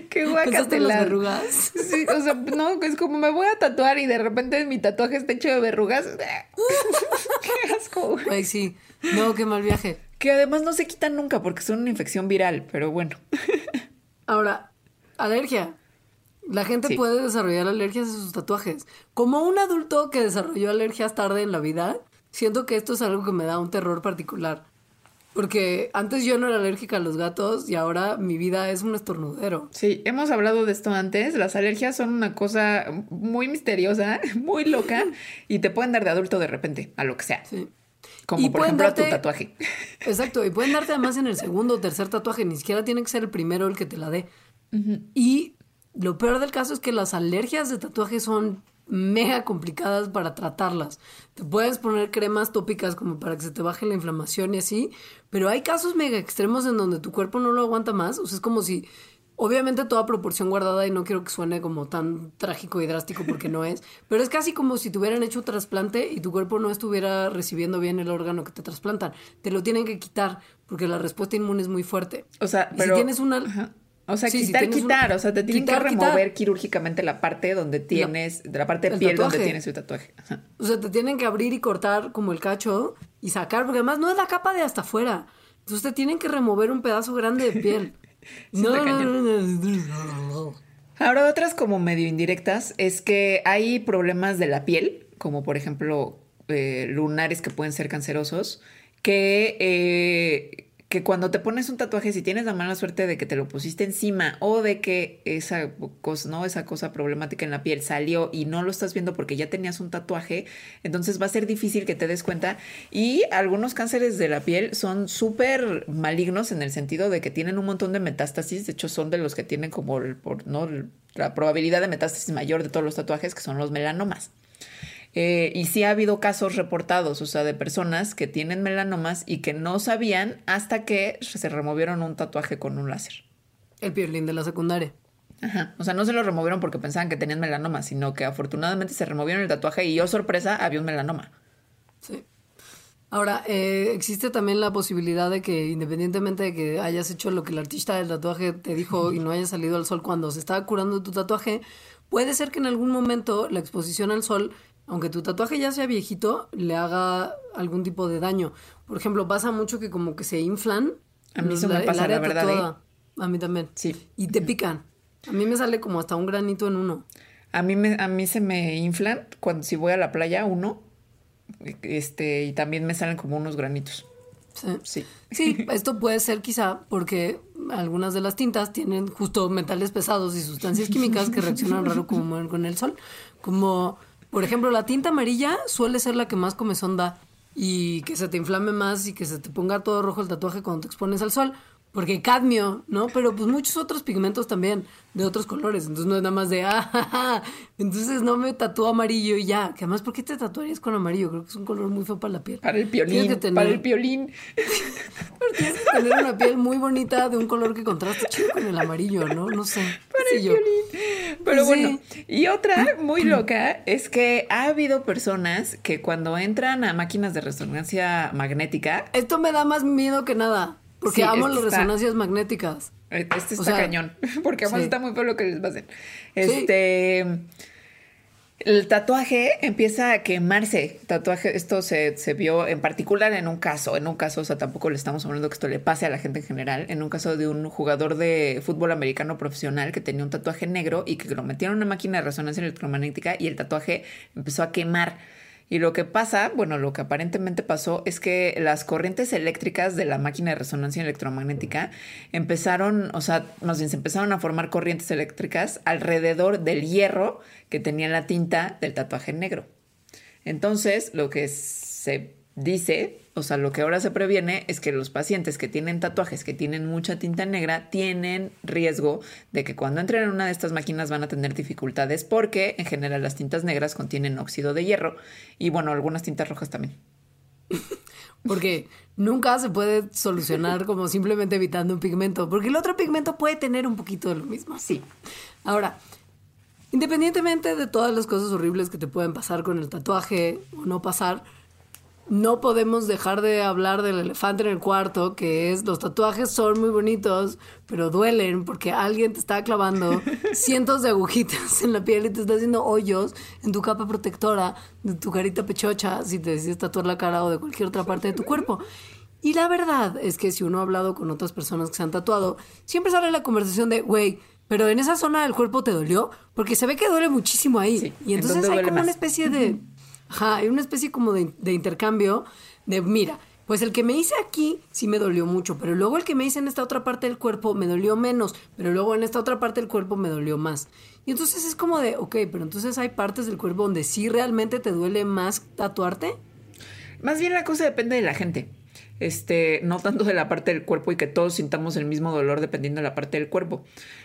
Qué guacatelas. las verrugas? Sí, o sea, no, es como me voy a tatuar y de repente mi tatuaje está hecho de verrugas. <laughs> qué asco. Ay, sí. No, qué mal viaje. Que además no se quitan nunca porque son una infección viral, pero bueno. <laughs> Ahora, alergia. La gente puede desarrollar alergias a sus tatuajes. Como un adulto que desarrolló alergias tarde en la vida, siento que esto es algo que me da un terror particular. Porque antes yo no era alérgica a los gatos y ahora mi vida es un estornudero. Sí, hemos hablado de esto antes. Las alergias son una cosa muy misteriosa, <laughs> muy loca y te pueden dar de adulto de repente, a lo que sea. Sí. Como por ejemplo a tu tatuaje. Exacto, y pueden darte además en el segundo o tercer tatuaje, ni siquiera tiene que ser el primero el que te la dé. Y lo peor del caso es que las alergias de tatuaje son mega complicadas para tratarlas. Te puedes poner cremas tópicas como para que se te baje la inflamación y así, pero hay casos mega extremos en donde tu cuerpo no lo aguanta más. O sea, es como si Obviamente toda proporción guardada y no quiero que suene como tan trágico y drástico porque no es, <laughs> pero es casi como si te hubieran hecho trasplante y tu cuerpo no estuviera recibiendo bien el órgano que te trasplantan. Te lo tienen que quitar porque la respuesta inmune es muy fuerte. O sea, pero... si tienes una... O sea, quitar, quitar, o sea, te tienen que remover quirúrgicamente la parte donde tienes, de la parte de piel donde tienes el tatuaje. O sea, te tienen que abrir y cortar como el cacho y sacar, porque además no es la capa de hasta afuera. Entonces te tienen que remover un pedazo grande de piel. <laughs> no, Ahora otras como medio indirectas es que hay problemas de la piel, como por ejemplo eh, lunares que pueden ser cancerosos, que eh, que cuando te pones un tatuaje, si tienes la mala suerte de que te lo pusiste encima o de que esa cosa, ¿no? esa cosa problemática en la piel salió y no lo estás viendo porque ya tenías un tatuaje, entonces va a ser difícil que te des cuenta. Y algunos cánceres de la piel son súper malignos en el sentido de que tienen un montón de metástasis, de hecho son de los que tienen como por, ¿no? la probabilidad de metástasis mayor de todos los tatuajes, que son los melanomas. Eh, y sí ha habido casos reportados, o sea, de personas que tienen melanomas y que no sabían hasta que se removieron un tatuaje con un láser. El piolín de la secundaria. Ajá. O sea, no se lo removieron porque pensaban que tenían melanoma, sino que afortunadamente se removieron el tatuaje y yo, sorpresa, había un melanoma. Sí. Ahora, eh, existe también la posibilidad de que independientemente de que hayas hecho lo que el artista del tatuaje te dijo y no hayas salido al sol cuando se estaba curando tu tatuaje, puede ser que en algún momento la exposición al sol aunque tu tatuaje ya sea viejito, le haga algún tipo de daño. Por ejemplo, pasa mucho que como que se inflan. A mí eso me pasa, la verdad. ¿eh? A mí también. Sí. Y te pican. A mí me sale como hasta un granito en uno. A mí, me, a mí se me inflan cuando si voy a la playa, uno. Este, y también me salen como unos granitos. Sí. sí. Sí, esto puede ser quizá porque algunas de las tintas tienen justo metales pesados y sustancias químicas que reaccionan raro como con el sol. Como por ejemplo, la tinta amarilla suele ser la que más comezón da y que se te inflame más y que se te ponga todo rojo el tatuaje cuando te expones al sol porque cadmio, ¿no? Pero pues muchos otros pigmentos también, de otros colores. Entonces no es nada más de, <laughs> ah, entonces no me tatúo amarillo y ya. Que además, ¿por qué te tatuarías con amarillo? Creo que es un color muy feo para la piel. Para el piolín, para el piolín. <laughs> tienes que tener una piel muy bonita de un color que contraste chido con el amarillo, ¿no? No sé. Para el piolín. Pero bueno, y otra muy loca es que ha habido personas que cuando entran a máquinas de resonancia magnética... Esto me da más miedo que nada. Porque amo las resonancias magnéticas. Este está cañón. <laughs> Porque además está muy feo lo que les va a hacer. Este. El tatuaje empieza a quemarse. Tatuaje, esto se, se, vio en particular en un caso, en un caso, o sea, tampoco le estamos hablando que esto le pase a la gente en general, en un caso de un jugador de fútbol americano profesional que tenía un tatuaje negro y que lo metieron en una máquina de resonancia electromagnética y el tatuaje empezó a quemar Y lo que pasa, bueno, lo que aparentemente pasó es que las corrientes eléctricas de la máquina de resonancia electromagnética empezaron, o sea, más bien se empezaron a formar corrientes eléctricas alrededor del hierro que tenía la tinta del tatuaje negro. Entonces, lo que se dice, o sea, lo que ahora se previene es que los pacientes que tienen tatuajes, que tienen mucha tinta negra, tienen riesgo de que cuando entren en una de estas máquinas van a tener dificultades porque en general las tintas negras contienen óxido de hierro y bueno, algunas tintas rojas también. <laughs> Porque nunca se puede solucionar como simplemente evitando un pigmento, porque el otro pigmento puede tener un poquito de lo mismo. Sí. Ahora, independientemente de todas las cosas horribles que te pueden pasar con el tatuaje o no pasar, no podemos dejar de hablar del elefante en el cuarto, que es los tatuajes son muy bonitos, pero duelen porque alguien te está clavando <laughs> cientos de agujitas en la piel y te está haciendo hoyos en tu capa protectora de tu carita pechocha si te decides tatuar la cara o de cualquier otra parte de tu cuerpo. Y la verdad es que si uno ha hablado con otras personas que se han tatuado, siempre sale la conversación de, güey, pero en esa zona del cuerpo te dolió, porque se ve que duele muchísimo ahí. y entonces hay como una especie de... Ajá, hay una especie como de, de, intercambio de, mira, pues el que me hice aquí sí me dolió mucho, pero luego el que me hice en esta otra parte del cuerpo me dolió menos, pero luego en esta otra parte del cuerpo me dolió más. Y entonces es como de, ok, pero entonces hay partes del cuerpo donde sí realmente te duele más tatuarte. Más bien la cosa depende de la gente este, no tanto de la parte del cuerpo y que todos sintamos el mismo dolor dependiendo de la parte del cuerpo.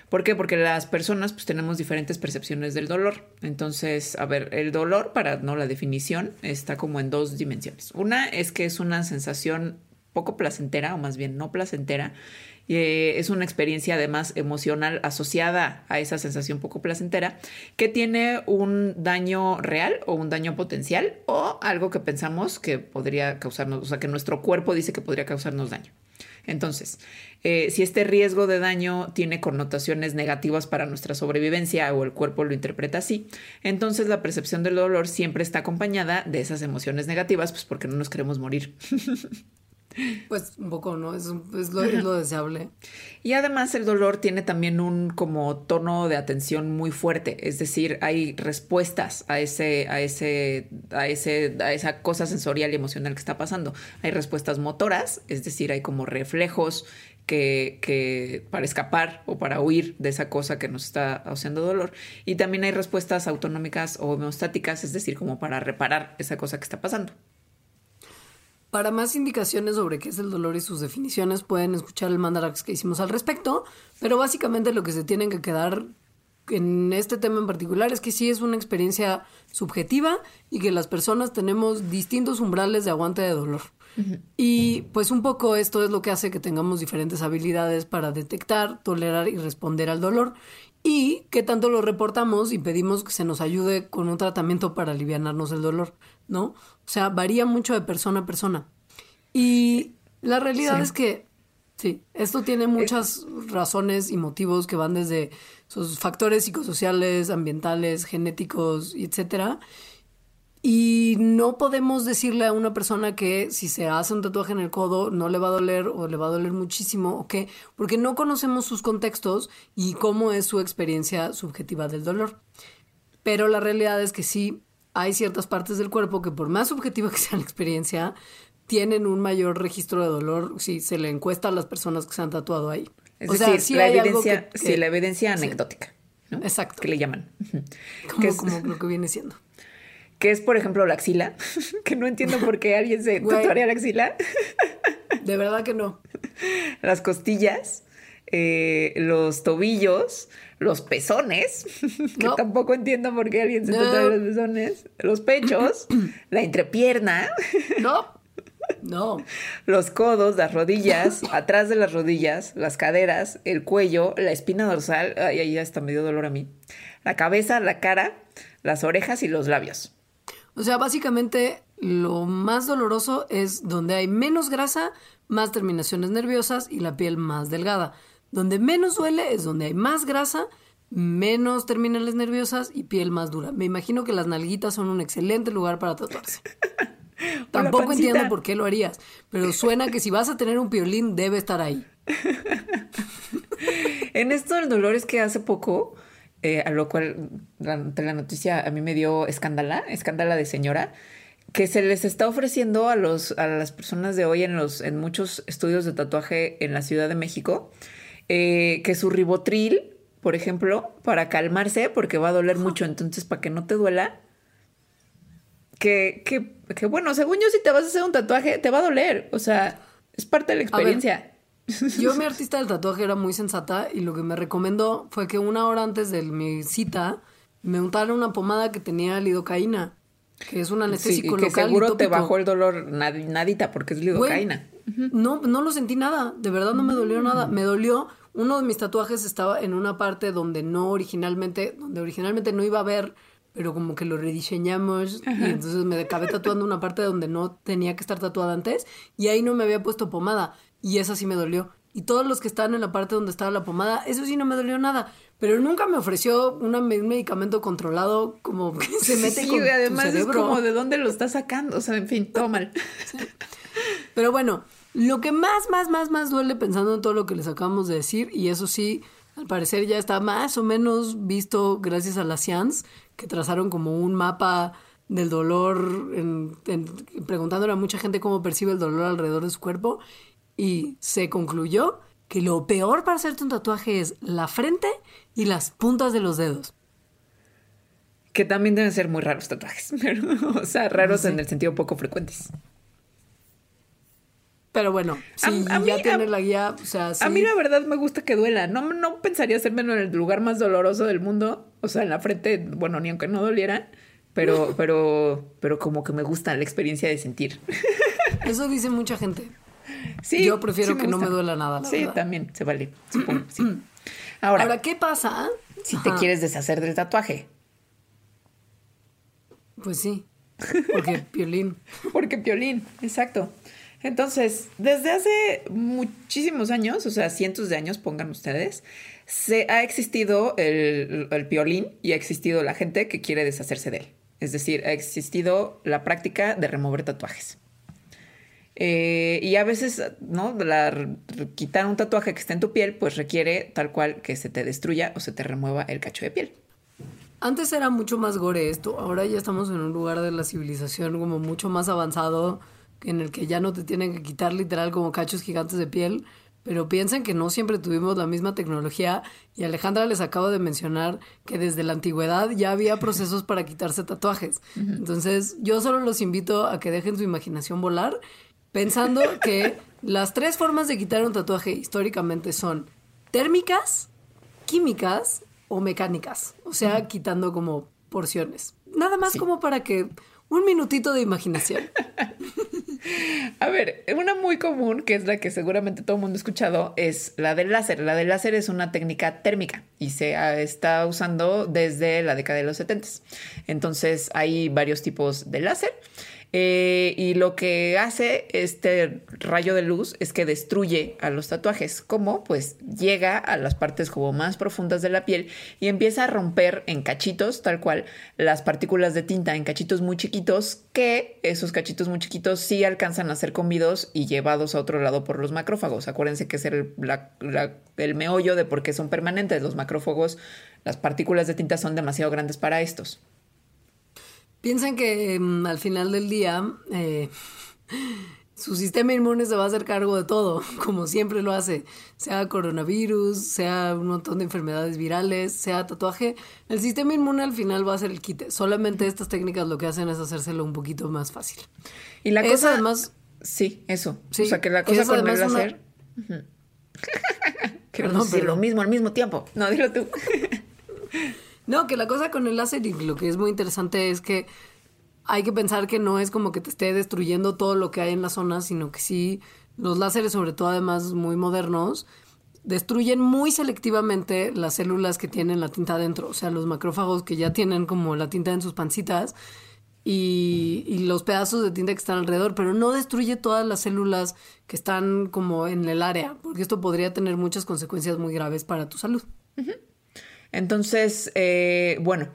¿Por qué? Porque las personas pues tenemos diferentes percepciones del dolor. Entonces, a ver, el dolor, para no la definición, está como en dos dimensiones. Una es que es una sensación poco placentera, o más bien no placentera, eh, es una experiencia además emocional asociada a esa sensación poco placentera que tiene un daño real o un daño potencial o algo que pensamos que podría causarnos, o sea, que nuestro cuerpo dice que podría causarnos daño. Entonces, eh, si este riesgo de daño tiene connotaciones negativas para nuestra sobrevivencia o el cuerpo lo interpreta así, entonces la percepción del dolor siempre está acompañada de esas emociones negativas, pues porque no nos queremos morir. <laughs> Pues un poco, ¿no? Es, lo, deseable. Y además el dolor tiene también un como tono de atención muy fuerte, es decir, hay respuestas a ese, a ese, a ese, a esa cosa sensorial y emocional que está pasando. Hay respuestas motoras, es decir, hay como reflejos que, que, para escapar o para huir de esa cosa que nos está haciendo dolor. Y también hay respuestas autonómicas o homeostáticas, es decir, como para reparar esa cosa que está pasando. Para más indicaciones sobre qué es el dolor y sus definiciones, pueden escuchar el mandarax que hicimos al respecto, pero básicamente lo que se tienen que quedar en este tema en particular es que sí es una experiencia subjetiva y que las personas tenemos distintos umbrales de aguante de dolor. Y pues un poco esto es lo que hace que tengamos diferentes habilidades para detectar, tolerar y responder al dolor y que tanto lo reportamos y pedimos que se nos ayude con un tratamiento para aliviarnos el dolor, ¿no? O sea, varía mucho de persona a persona. Y la realidad es que, sí, esto tiene muchas razones y motivos que van desde sus factores psicosociales, ambientales, genéticos, etcétera. Y no podemos decirle a una persona que si se hace un tatuaje en el codo no le va a doler o le va a doler muchísimo o qué, porque no conocemos sus contextos y cómo es su experiencia subjetiva del dolor. Pero la realidad es que sí, hay ciertas partes del cuerpo que por más subjetiva que sea la experiencia, tienen un mayor registro de dolor si se le encuesta a las personas que se han tatuado ahí. Es decir, la, evidencia, sí, la evidencia anecdótica. Exacto. Que le llaman. Como, como lo que viene siendo que es, por ejemplo, la axila, <laughs> que no entiendo por qué alguien se tatuaría la axila. De verdad que no. Las costillas, eh, los tobillos, los pezones, <laughs> que tampoco entiendo por qué alguien se tatuaría los pezones, los pechos, <clears throat> la entrepierna. No. <laughs> No. Los codos, las rodillas, <laughs> atrás de las rodillas, las caderas, el cuello, la espina dorsal, ay, ahí hasta me dio dolor a mí. La cabeza, la cara, las orejas y los labios. O sea, básicamente lo más doloroso es donde hay menos grasa, más terminaciones nerviosas y la piel más delgada. Donde menos duele es donde hay más grasa, menos terminales nerviosas y piel más dura. Me imagino que las nalguitas son un excelente lugar para tatuarse. <laughs> Tampoco entiendo por qué lo harías, pero suena que si vas a tener un piolín debe estar ahí. <laughs> en esto del dolor es que hace poco eh, a lo cual la, la, noticia a mí me dio escándala, escándala de señora. que se les está ofreciendo a, los, a las personas de hoy en, los, en muchos estudios de tatuaje en la Ciudad de México, eh, que su ribotril, por ejemplo, para calmarse, porque va a doler mucho, entonces para que no te duela, que, que, que, bueno, según yo, si te vas a hacer un tatuaje, te va a doler, o sea, es parte de la experiencia. Yo, <laughs> mi artista del tatuaje, era muy sensata y lo que me recomendó fue que una hora antes de mi cita me untara una pomada que tenía lidocaína, que es un anestésico sí, y que seguro te bajó el dolor nadita porque es lidocaína. No, no lo sentí nada, de verdad no me dolió nada. Me dolió, uno de mis tatuajes estaba en una parte donde no originalmente, donde originalmente no iba a haber, pero como que lo rediseñamos y entonces me acabé tatuando una parte donde no tenía que estar tatuada antes y ahí no me había puesto pomada y esa sí me dolió. Y todos los que estaban en la parte donde estaba la pomada, eso sí no me dolió nada. Pero nunca me ofreció un medicamento controlado como que <laughs> se mete sí, además es como de dónde lo está sacando. O sea, en fin, todo mal. Pero bueno, lo que más, más, más, más duele pensando en todo lo que les acabamos de decir, y eso sí, al parecer ya está más o menos visto gracias a la Science, que trazaron como un mapa del dolor, en, preguntándole a mucha gente cómo percibe el dolor alrededor de su cuerpo y se concluyó que lo peor para hacerte un tatuaje es la frente y las puntas de los dedos. Que también deben ser muy raros tatuajes, <laughs> pero, o sea, raros en el sentido poco frecuentes. Pero bueno, si ya tienes la guía, o sea, A mí la verdad me gusta que duela. No, no pensaría hacerme en el lugar más doloroso del mundo. O sea, en la frente, bueno, ni aunque no dolieran. Pero, <laughs> pero, pero como que me gusta la experiencia de sentir. <laughs> Eso dice mucha gente. Sí, Yo prefiero que no me duela nada. sí, también se vale. Supongo, <clears throat> Ahora, ¿qué pasa? Si te quieres deshacer del tatuaje. Pues sí. Porque <laughs> piolín. Porque piolín, exacto. Entonces, desde hace muchísimos años, o sea, cientos de años, pongan ustedes, se ha existido el, el piolín y ha existido la gente que quiere deshacerse de él. Es decir, ha existido la práctica de remover tatuajes. Eh, y a veces, ¿no? quitar un tatuaje que está en tu piel, pues requiere tal cual que se te destruya o se te remueva el cacho de piel. Antes era mucho más gore esto, ahora ya estamos en un lugar de la civilización como mucho más avanzado, en el que ya no te tienen que quitar literal como cachos gigantes de piel, pero piensen que no siempre tuvimos la misma tecnología y Alejandra les acabo de mencionar que desde la antigüedad ya había <laughs> procesos para quitarse tatuajes. Entonces yo solo los invito a que dejen su imaginación volar pensando <laughs> que las tres formas de quitar un tatuaje históricamente son térmicas, químicas o mecánicas. O sea, quitando como porciones. Nada más como para que un minutito de imaginación. <laughs> A ver, una muy común, que es la que seguramente todo el mundo ha escuchado, es la del láser. La del láser es una técnica térmica y se está usando desde la década de los 70. Entonces hay varios tipos de láser. Eh, y lo que hace este rayo de luz es que destruye a los tatuajes. ¿Cómo? Pues llega a las partes como más profundas de la piel y empieza a romper en cachitos, tal cual, las partículas de tinta en cachitos muy chiquitos, que esos cachitos muy chiquitos sí alcanzan a ser comidos y llevados a otro lado por los macrófagos. Acuérdense que es el, el meollo de por qué son permanentes. Los macrófagos, las partículas de tinta son demasiado grandes para estos. Piensan que mm, al final del día eh, su sistema inmune se va a hacer cargo de todo, <laughs> como siempre lo hace, sea coronavirus, sea un montón de enfermedades virales, sea tatuaje. El sistema inmune al final va a ser el quite. Solamente estas técnicas lo que hacen es hacérselo un poquito más fácil. Y la cosa además... Sí, eso. o sea, que la cosa con el. <laughs> Perdón, pero lo mismo al mismo tiempo. No, dilo tú. <laughs> No, que la cosa con el láser y lo que es muy interesante es que hay que pensar que no es como que te esté destruyendo todo lo que hay en la zona, sino que sí, los láseres, sobre todo además muy modernos, destruyen muy selectivamente las células que tienen la tinta adentro, o sea, los macrófagos que ya tienen como la tinta en sus pancitas y, y, los pedazos de tinta que están alrededor, pero no destruye todas las células que están como en el área, porque esto podría tener muchas consecuencias muy graves para tu salud. Entonces, eh, bueno,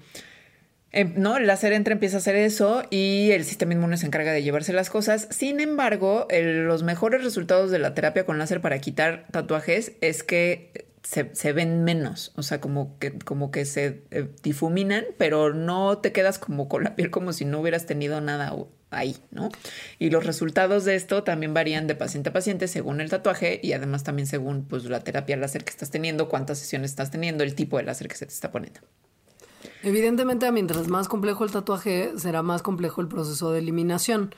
em, ¿no? El láser entra, empieza a hacer eso y el sistema inmune se encarga de llevarse las cosas. Sin embargo, los mejores resultados de la terapia con láser para quitar tatuajes es que se, ven menos, o sea, como que, como que se eh, difuminan, pero no te quedas como con la piel como si no hubieras tenido nada ahí, ¿no? Y los resultados de esto también varían de paciente a paciente según el tatuaje y además también según pues, la terapia láser que estás teniendo, cuántas sesiones estás teniendo, el tipo de láser que se te está poniendo. Evidentemente, mientras más complejo el tatuaje, será más complejo el proceso de eliminación.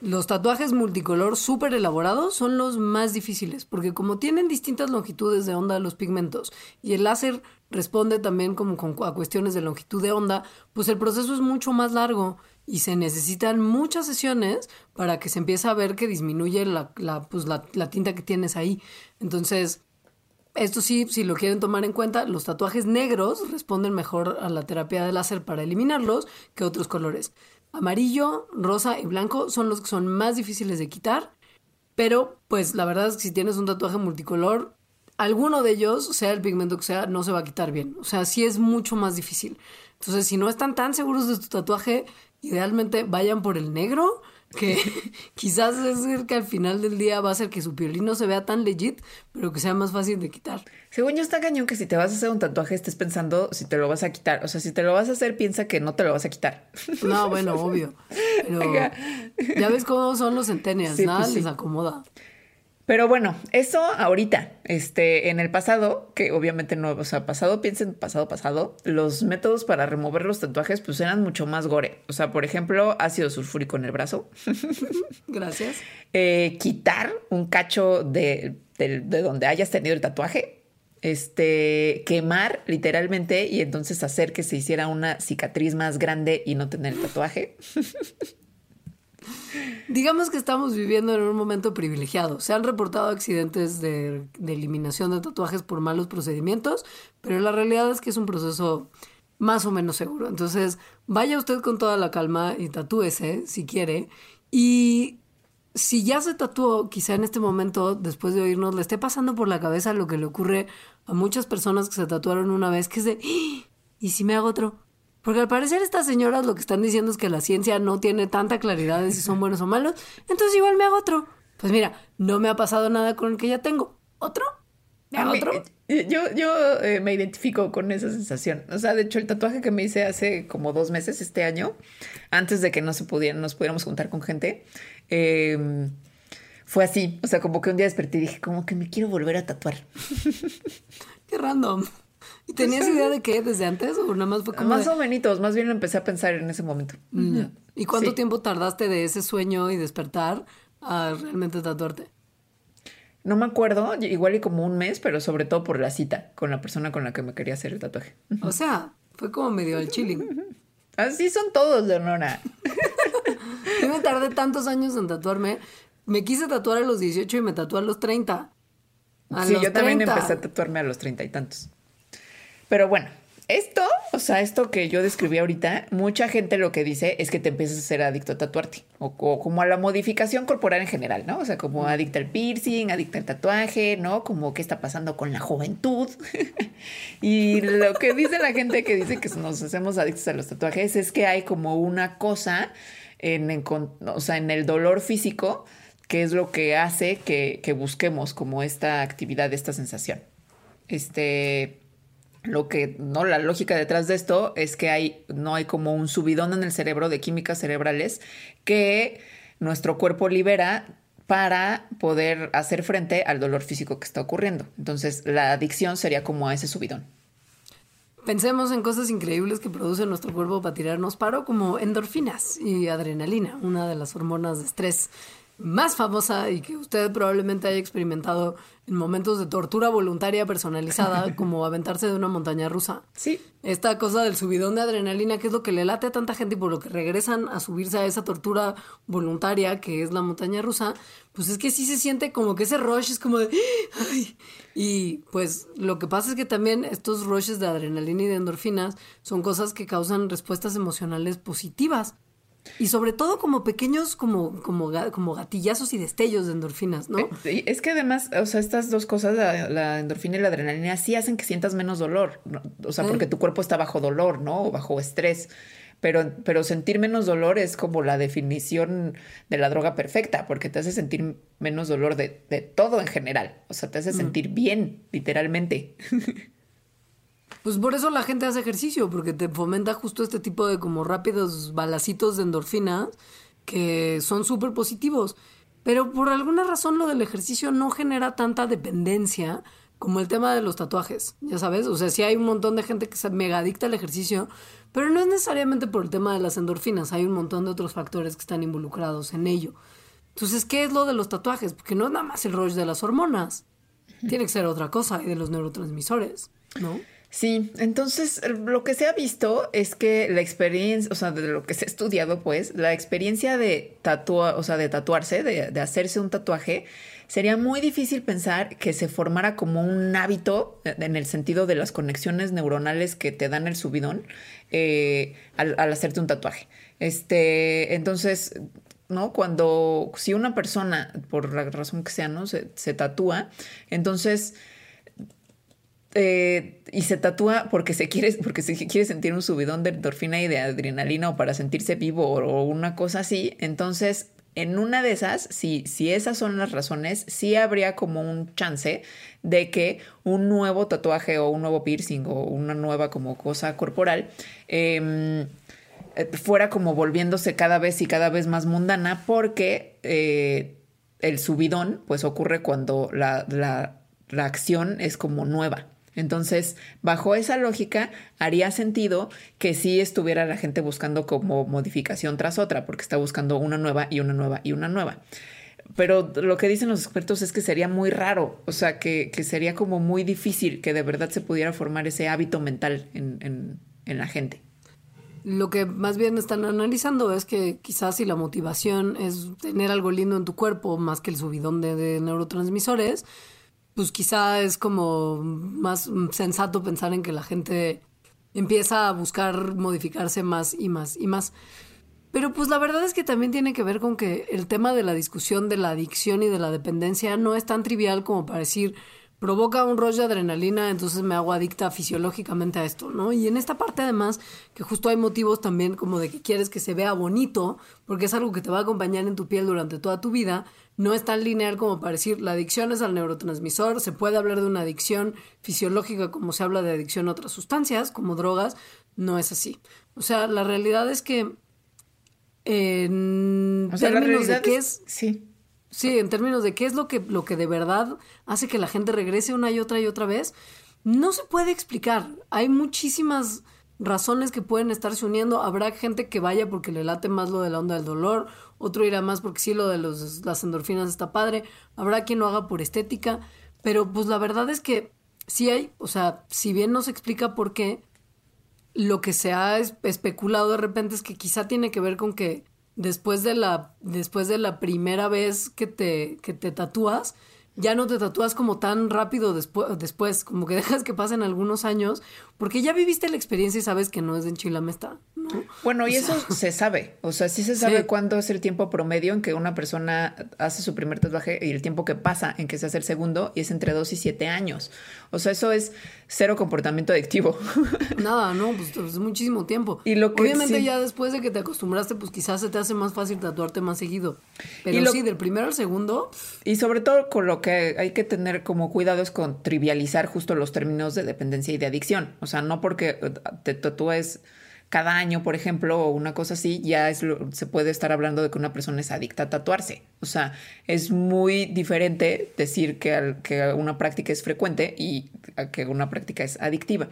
Los tatuajes multicolor súper elaborados son los más difíciles, porque como tienen distintas longitudes de onda los pigmentos y el láser responde también como a cuestiones de longitud de onda, pues el proceso es mucho más largo y se necesitan muchas sesiones para que se empiece a ver que disminuye la, pues la, la tinta que tienes ahí. Entonces, esto sí, si lo quieren tomar en cuenta, los tatuajes negros responden mejor a la terapia de láser para eliminarlos que otros colores. Amarillo, rosa y blanco son los que son más difíciles de quitar, pero pues la verdad es que si tienes un tatuaje multicolor, alguno de ellos, sea el pigmento que sea, no se va a quitar bien. O sea, sí es mucho más difícil. Entonces, si no están tan seguros de tu tatuaje, idealmente vayan por el negro, que <laughs> quizás es que al final del día va a hacer que su piolín no se vea tan legit, pero que sea más fácil de quitar. Según yo está cañón que si te vas a hacer un tatuaje estés pensando si te lo vas a quitar. O sea, si te lo vas a hacer, piensa que no te lo vas a quitar. <laughs> No, bueno, obvio. Pero ya ves cómo son los centenias, nada pues les acomoda. Pero bueno, eso ahorita, este, en el pasado, que obviamente no, o sea, pasado, piensen pasado, pasado, los métodos para remover los tatuajes pues eran mucho más gore. O sea, por ejemplo, ácido sulfúrico en el brazo. <laughs> Gracias. Eh, quitar un cacho de, de, de donde hayas tenido el tatuaje. Este, quemar literalmente y entonces hacer que se hiciera una cicatriz más grande y no tener el tatuaje. <laughs> Digamos que estamos viviendo en un momento privilegiado. Se han reportado accidentes de, eliminación de tatuajes por malos procedimientos, pero la realidad es que es un proceso más o menos seguro. Entonces, vaya usted con toda la calma y tatúese si quiere. Y si ya se tatuó, quizá en este momento, después de oírnos, le esté pasando por la cabeza lo que le ocurre a muchas personas que se tatuaron una vez, que es de, ¡Ah! ¿y si me hago otro? Porque al parecer estas señoras lo que están diciendo es que la ciencia no tiene tanta claridad de si son buenos o malos, entonces igual me hago otro. Pues mira, no me ha pasado nada con el que ya tengo. ¿Otro? ¿Me hago otro? Eh, yo, yo eh, me identifico con esa sensación. O sea, de hecho, el tatuaje que me hice hace como dos meses este año, antes de que no se pudieran, nos pudiéramos juntar con gente, em, fue así. O sea, como que un día desperté y dije, como que me quiero volver a tatuar. <laughs> Qué random. ¿Y tenías idea de qué desde antes o nada más fue como Más o menos, más bien empecé a pensar en ese momento. Mm. ¿Y cuánto tiempo tardaste de ese sueño y despertar a realmente tatuarte? No me acuerdo, igual y como un mes, pero sobre todo por la cita con la persona con la que me quería hacer el tatuaje. O sea, fue como medio el chilling. Así son todos, Leonora. <laughs> Yo me tardé tantos años en tatuarme. Me quise tatuar a los 18 y me tatué a los 30. sí, yo también empecé a tatuarme a los treinta y tantos. Pero bueno, esto, o sea, esto que yo describí ahorita, mucha gente lo que dice es que te empiezas a ser adicto a tatuarte o, como a la modificación corporal en general, ¿no? O sea, como adicta al piercing, adicta al tatuaje, ¿no? Como qué está pasando con la juventud. <laughs> y lo que dice la gente que dice que nos hacemos adictos a los tatuajes es que hay como una cosa en, o sea, en el dolor físico que es lo que hace que, que busquemos como esta actividad, esta sensación. Este, lo que, no, la lógica detrás de esto es que hay, no hay como un subidón en el cerebro de químicas cerebrales que nuestro cuerpo libera para poder hacer frente al dolor físico que está ocurriendo. Entonces, la adicción sería como a ese subidón. Pensemos en cosas increíbles que produce nuestro cuerpo para tirarnos paro, como endorfinas y adrenalina, una de las hormonas de estrés más famosa y que usted probablemente haya experimentado en momentos de tortura voluntaria personalizada, <laughs> como aventarse de una montaña rusa. Sí. Esta cosa del subidón de adrenalina, que es lo que le late a tanta gente y por lo que regresan a subirse a esa tortura voluntaria que es la montaña rusa, pues es que sí se siente como que ese rush es como de... ¡Ay! Y pues lo que pasa es que también estos rushes de adrenalina y de endorfinas son cosas que causan respuestas emocionales positivas. Y sobre todo como pequeños, como, como, como gatillazos y destellos de endorfinas, ¿no? Eh, es que además, o sea, estas dos cosas, la, endorfina y la adrenalina, sí hacen que sientas menos dolor. O sea, porque tu cuerpo está bajo dolor, ¿no? O bajo estrés. Pero, pero sentir menos dolor es como la definición de la droga perfecta, porque te hace sentir menos dolor de, de todo en general. O sea, te hace sentir bien, literalmente. <laughs> Pues por eso la gente hace ejercicio, porque te fomenta justo este tipo de como rápidos balacitos de endorfinas que son súper positivos. Pero por alguna razón lo del ejercicio no genera tanta dependencia como el tema de los tatuajes, ya sabes. O sea, sí hay un montón de gente que se mega adicta al ejercicio, pero no es necesariamente por el tema de las endorfinas. Hay un montón de otros factores que están involucrados en ello. Entonces, ¿qué es lo de los tatuajes? Porque no es nada más el rollo de las hormonas. Tiene que ser otra cosa y de los neurotransmisores, ¿no? Sí, entonces lo que se ha visto es que la experiencia, o sea, de lo que se ha estudiado, pues, la experiencia de tatuar, o sea, de tatuarse, de, de, hacerse un tatuaje, sería muy difícil pensar que se formara como un hábito en el sentido de las conexiones neuronales que te dan el subidón eh, al, al, hacerte un tatuaje. Este, entonces, ¿no? Cuando, si una persona, por la razón que sea, ¿no? Se, se tatúa, entonces eh, y se tatúa porque se quiere, porque se quiere sentir un subidón de endorfina y de adrenalina o para sentirse vivo o, una cosa así. Entonces, en una de esas, si, si esas son las razones, sí habría como un chance de que un nuevo tatuaje o un nuevo piercing o una nueva como cosa corporal em, eh, fuera como volviéndose cada vez y cada vez más mundana porque eh, el subidón pues ocurre cuando la, la, la acción es como nueva. Entonces, bajo esa lógica, haría sentido que sí estuviera la gente buscando como modificación tras otra, porque está buscando una nueva y una nueva y una nueva. Pero lo que dicen los expertos es que sería muy raro, o sea, que, sería como muy difícil que de verdad se pudiera formar ese hábito mental en, la gente. Lo que más bien están analizando es que quizás si la motivación es tener algo lindo en tu cuerpo más que el subidón de neurotransmisores, pues quizá es como más sensato pensar en que la gente empieza a buscar modificarse más y más y más. Pero pues la verdad es que también tiene que ver con que el tema de la discusión de la adicción y de la dependencia no es tan trivial como para decir, provoca un rollo de adrenalina, entonces me hago adicta fisiológicamente a esto, ¿no? Y en esta parte además, que justo hay motivos también como de que quieres que se vea bonito, porque es algo que te va a acompañar en tu piel durante toda tu vida, no es tan lineal como para decir la adicción es al neurotransmisor, se puede hablar de una adicción fisiológica como se habla de adicción a otras sustancias, como drogas, no es así. O sea, la realidad es que en términos de qué es, Sí. Sí, en términos de qué es lo que, lo que de verdad hace que la gente regrese una y otra y otra vez, no se puede explicar. Hay muchísimas razones que pueden estarse uniendo. Habrá gente que vaya porque le late más lo de la onda del dolor, otro irá más porque sí lo de las endorfinas está padre, habrá quien lo haga por estética, pero pues la verdad es que sí hay, o sea, si bien no se explica por qué, lo que se ha especulado de repente es que quizá tiene que ver con que después de la, después de la primera vez que te, que te tatúas, ya no te tatúas como tan rápido después, después, como que <laughs> dejas que pasen algunos años, porque ya viviste la experiencia y sabes que no es de enchilamesta, ¿no? Bueno, y eso se sabe, o sea, sí se sabe cuándo es el tiempo promedio en que una persona hace su primer tatuaje y el tiempo que pasa en que se hace el segundo y es entre dos y siete años. O sea, eso es cero comportamiento adictivo. <laughs> Nada, no, pues es muchísimo tiempo. Y lo que, Obviamente ya después de que te acostumbraste, pues quizás se te hace más fácil tatuarte más seguido. Pero sí, del primero al segundo. Y sobre todo con lo que hay que tener como cuidado es con trivializar justo los términos de dependencia y de adicción. O sea, no porque te tatúes cada año, por ejemplo, o una cosa así, ya se puede estar hablando de que una persona es adicta a tatuarse. O sea, es muy diferente decir que una práctica es frecuente y que una práctica es adictiva.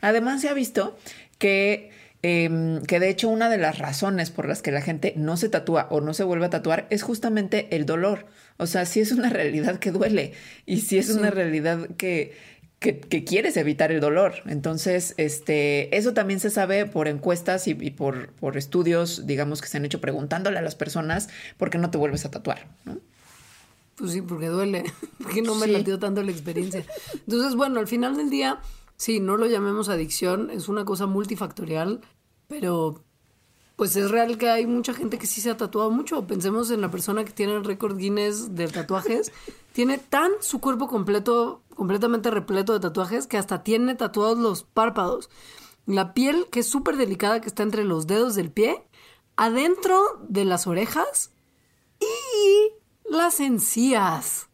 Además, se ha visto que, em, que de hecho una de las razones por las que la gente no se tatúa o no se vuelve a tatuar es justamente el dolor. O sea, si es una <laughs> realidad que duele y si es una realidad que que, quieres evitar el dolor. Entonces, este, eso también se sabe por encuestas y, por, por, estudios, digamos, que se han hecho preguntándole a las personas por qué no te vuelves a tatuar, ¿no? Pues sí, porque duele, <laughs> porque no me latió tanto la experiencia. Entonces, bueno, al final del día, sí, no lo llamemos adicción, es una cosa multifactorial, pero pues es real que hay mucha gente que sí se ha tatuado mucho. Pensemos en la persona que tiene el récord Guinness de tatuajes. <laughs> tiene tan su cuerpo completo, completamente repleto de tatuajes, que hasta tiene tatuados los párpados. La piel, que es súper delicada, que está entre los dedos del pie, adentro de las orejas y las encías.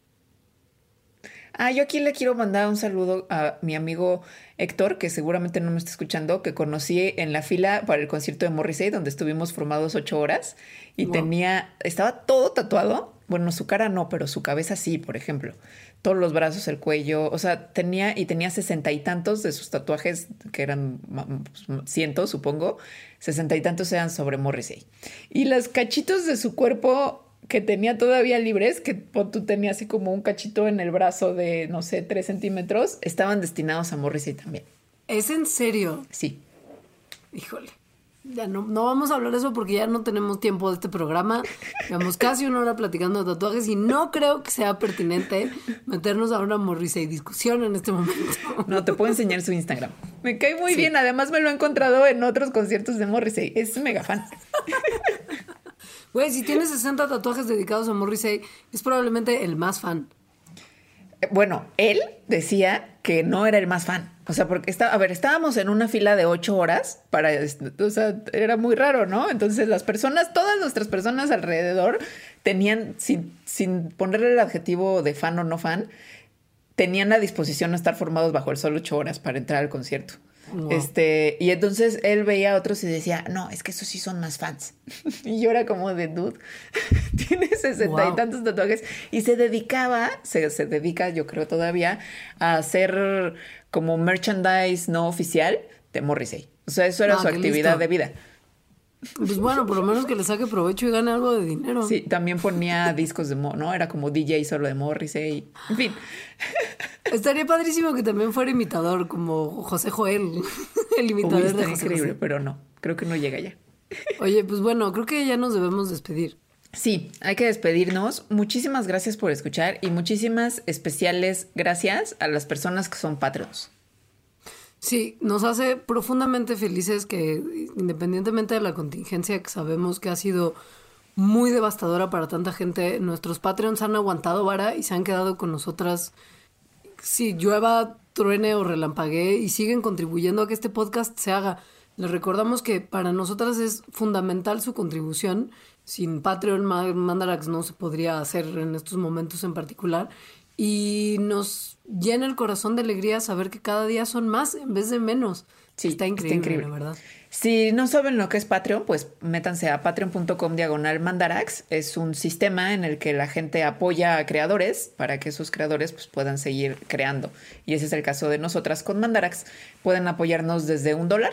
Ah, yo aquí le quiero mandar un saludo a mi amigo Héctor, que seguramente no me está escuchando, que conocí en la fila para el concierto de Morrissey, donde estuvimos formados ocho horas y tenía, estaba todo tatuado. Bueno, su cara no, pero su cabeza sí, por ejemplo. Todos los brazos, el cuello, o sea, tenía y tenía sesenta y tantos de sus tatuajes, que eran pues, cientos, supongo, sesenta y tantos eran sobre Morrissey. Y los cachitos de su cuerpo que tenía todavía libres, que tú tenías así como un cachito en el brazo de, no sé, tres centímetros, estaban destinados a Morrissey también. ¿Es en serio? Sí. Híjole. Ya no, no vamos a hablar de eso porque ya no tenemos tiempo de este programa. <laughs> Llevamos casi una hora platicando de tatuajes y no creo que sea pertinente meternos a una Morrissey discusión en este momento. No, te puedo enseñar su Instagram. Me cae muy bien. Además, me lo he encontrado en otros conciertos de Morrissey. Es mega fan. <laughs> Güey, si tienes 60 tatuajes dedicados a Morrissey, es probablemente el más fan. Bueno, él decía que no era el más fan. O sea, porque está, a ver, estábamos en una fila de ocho horas para, o sea, era muy raro, ¿no? Entonces las personas, todas nuestras personas alrededor tenían, sin, sin ponerle el adjetivo de fan o no fan, tenían la disposición a estar formados bajo el sol ocho horas para entrar al concierto. Este, y entonces él veía a otros y decía, no, es que esos sí son más fans. <laughs> y yo era como de dude, <laughs> tiene sesenta y tantos tatuajes y se dedicaba, se, se, dedica, yo creo todavía, a hacer como merchandise no oficial de Morrissey. O sea, eso era ah, su actividad de vida. Pues bueno, por lo menos que le saque provecho y gane algo de dinero. Sí, también ponía discos de Mo, ¿no? Era como DJ solo de Morrissey. En fin. Estaría padrísimo que también fuera imitador, como José Joel, <laughs> el imitador de José increíble, pero no, creo que no llega ya. Oye, pues bueno, creo que ya nos debemos despedir. Sí, hay que despedirnos. Muchísimas gracias por escuchar y muchísimas especiales gracias a las personas que son patrons. Sí, nos hace profundamente felices que independientemente de la contingencia que sabemos que ha sido muy devastadora para tanta gente, nuestros Patreons han aguantado vara y se han quedado con nosotras. Si llueva, truene o relampaguee y siguen contribuyendo a que este podcast se haga. Les recordamos que para nosotras es fundamental su contribución. Sin Patreon, Mandarax no se podría hacer en estos momentos en particular y nos llena el corazón de alegría saber que cada día son más en vez de menos. Sí, está increíble, verdad. Si no saben lo que es Patreon, pues métanse a patreon.com diagonal mandarax. Es un sistema en el que la gente apoya a creadores para que esos creadores pues, puedan seguir creando. Y ese es el caso de nosotras con Mandarax. Pueden apoyarnos desde un dólar.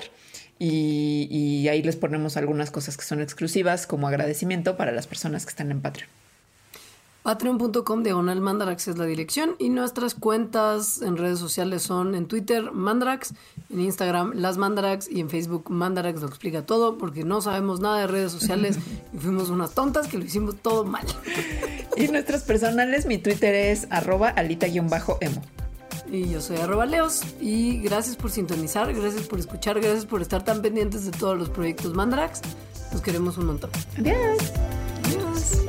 Y, y ahí les ponemos algunas cosas que son exclusivas como agradecimiento para las personas que están en Patreon. Patreon.com diagonal Mandarax es la dirección y nuestras cuentas en redes sociales son en Twitter Mandarax, en Instagram Las Mandarax y en Facebook Mandarax lo explica todo porque no sabemos nada de redes sociales <laughs> y fuimos unas tontas que lo hicimos todo mal. Y nuestras personales, mi Twitter es arroba alita-emo. Y yo soy arroba leos y gracias por sintonizar, gracias por escuchar, gracias por estar tan pendientes de todos los proyectos Mandarax. Los queremos un montón. Adiós. Adiós.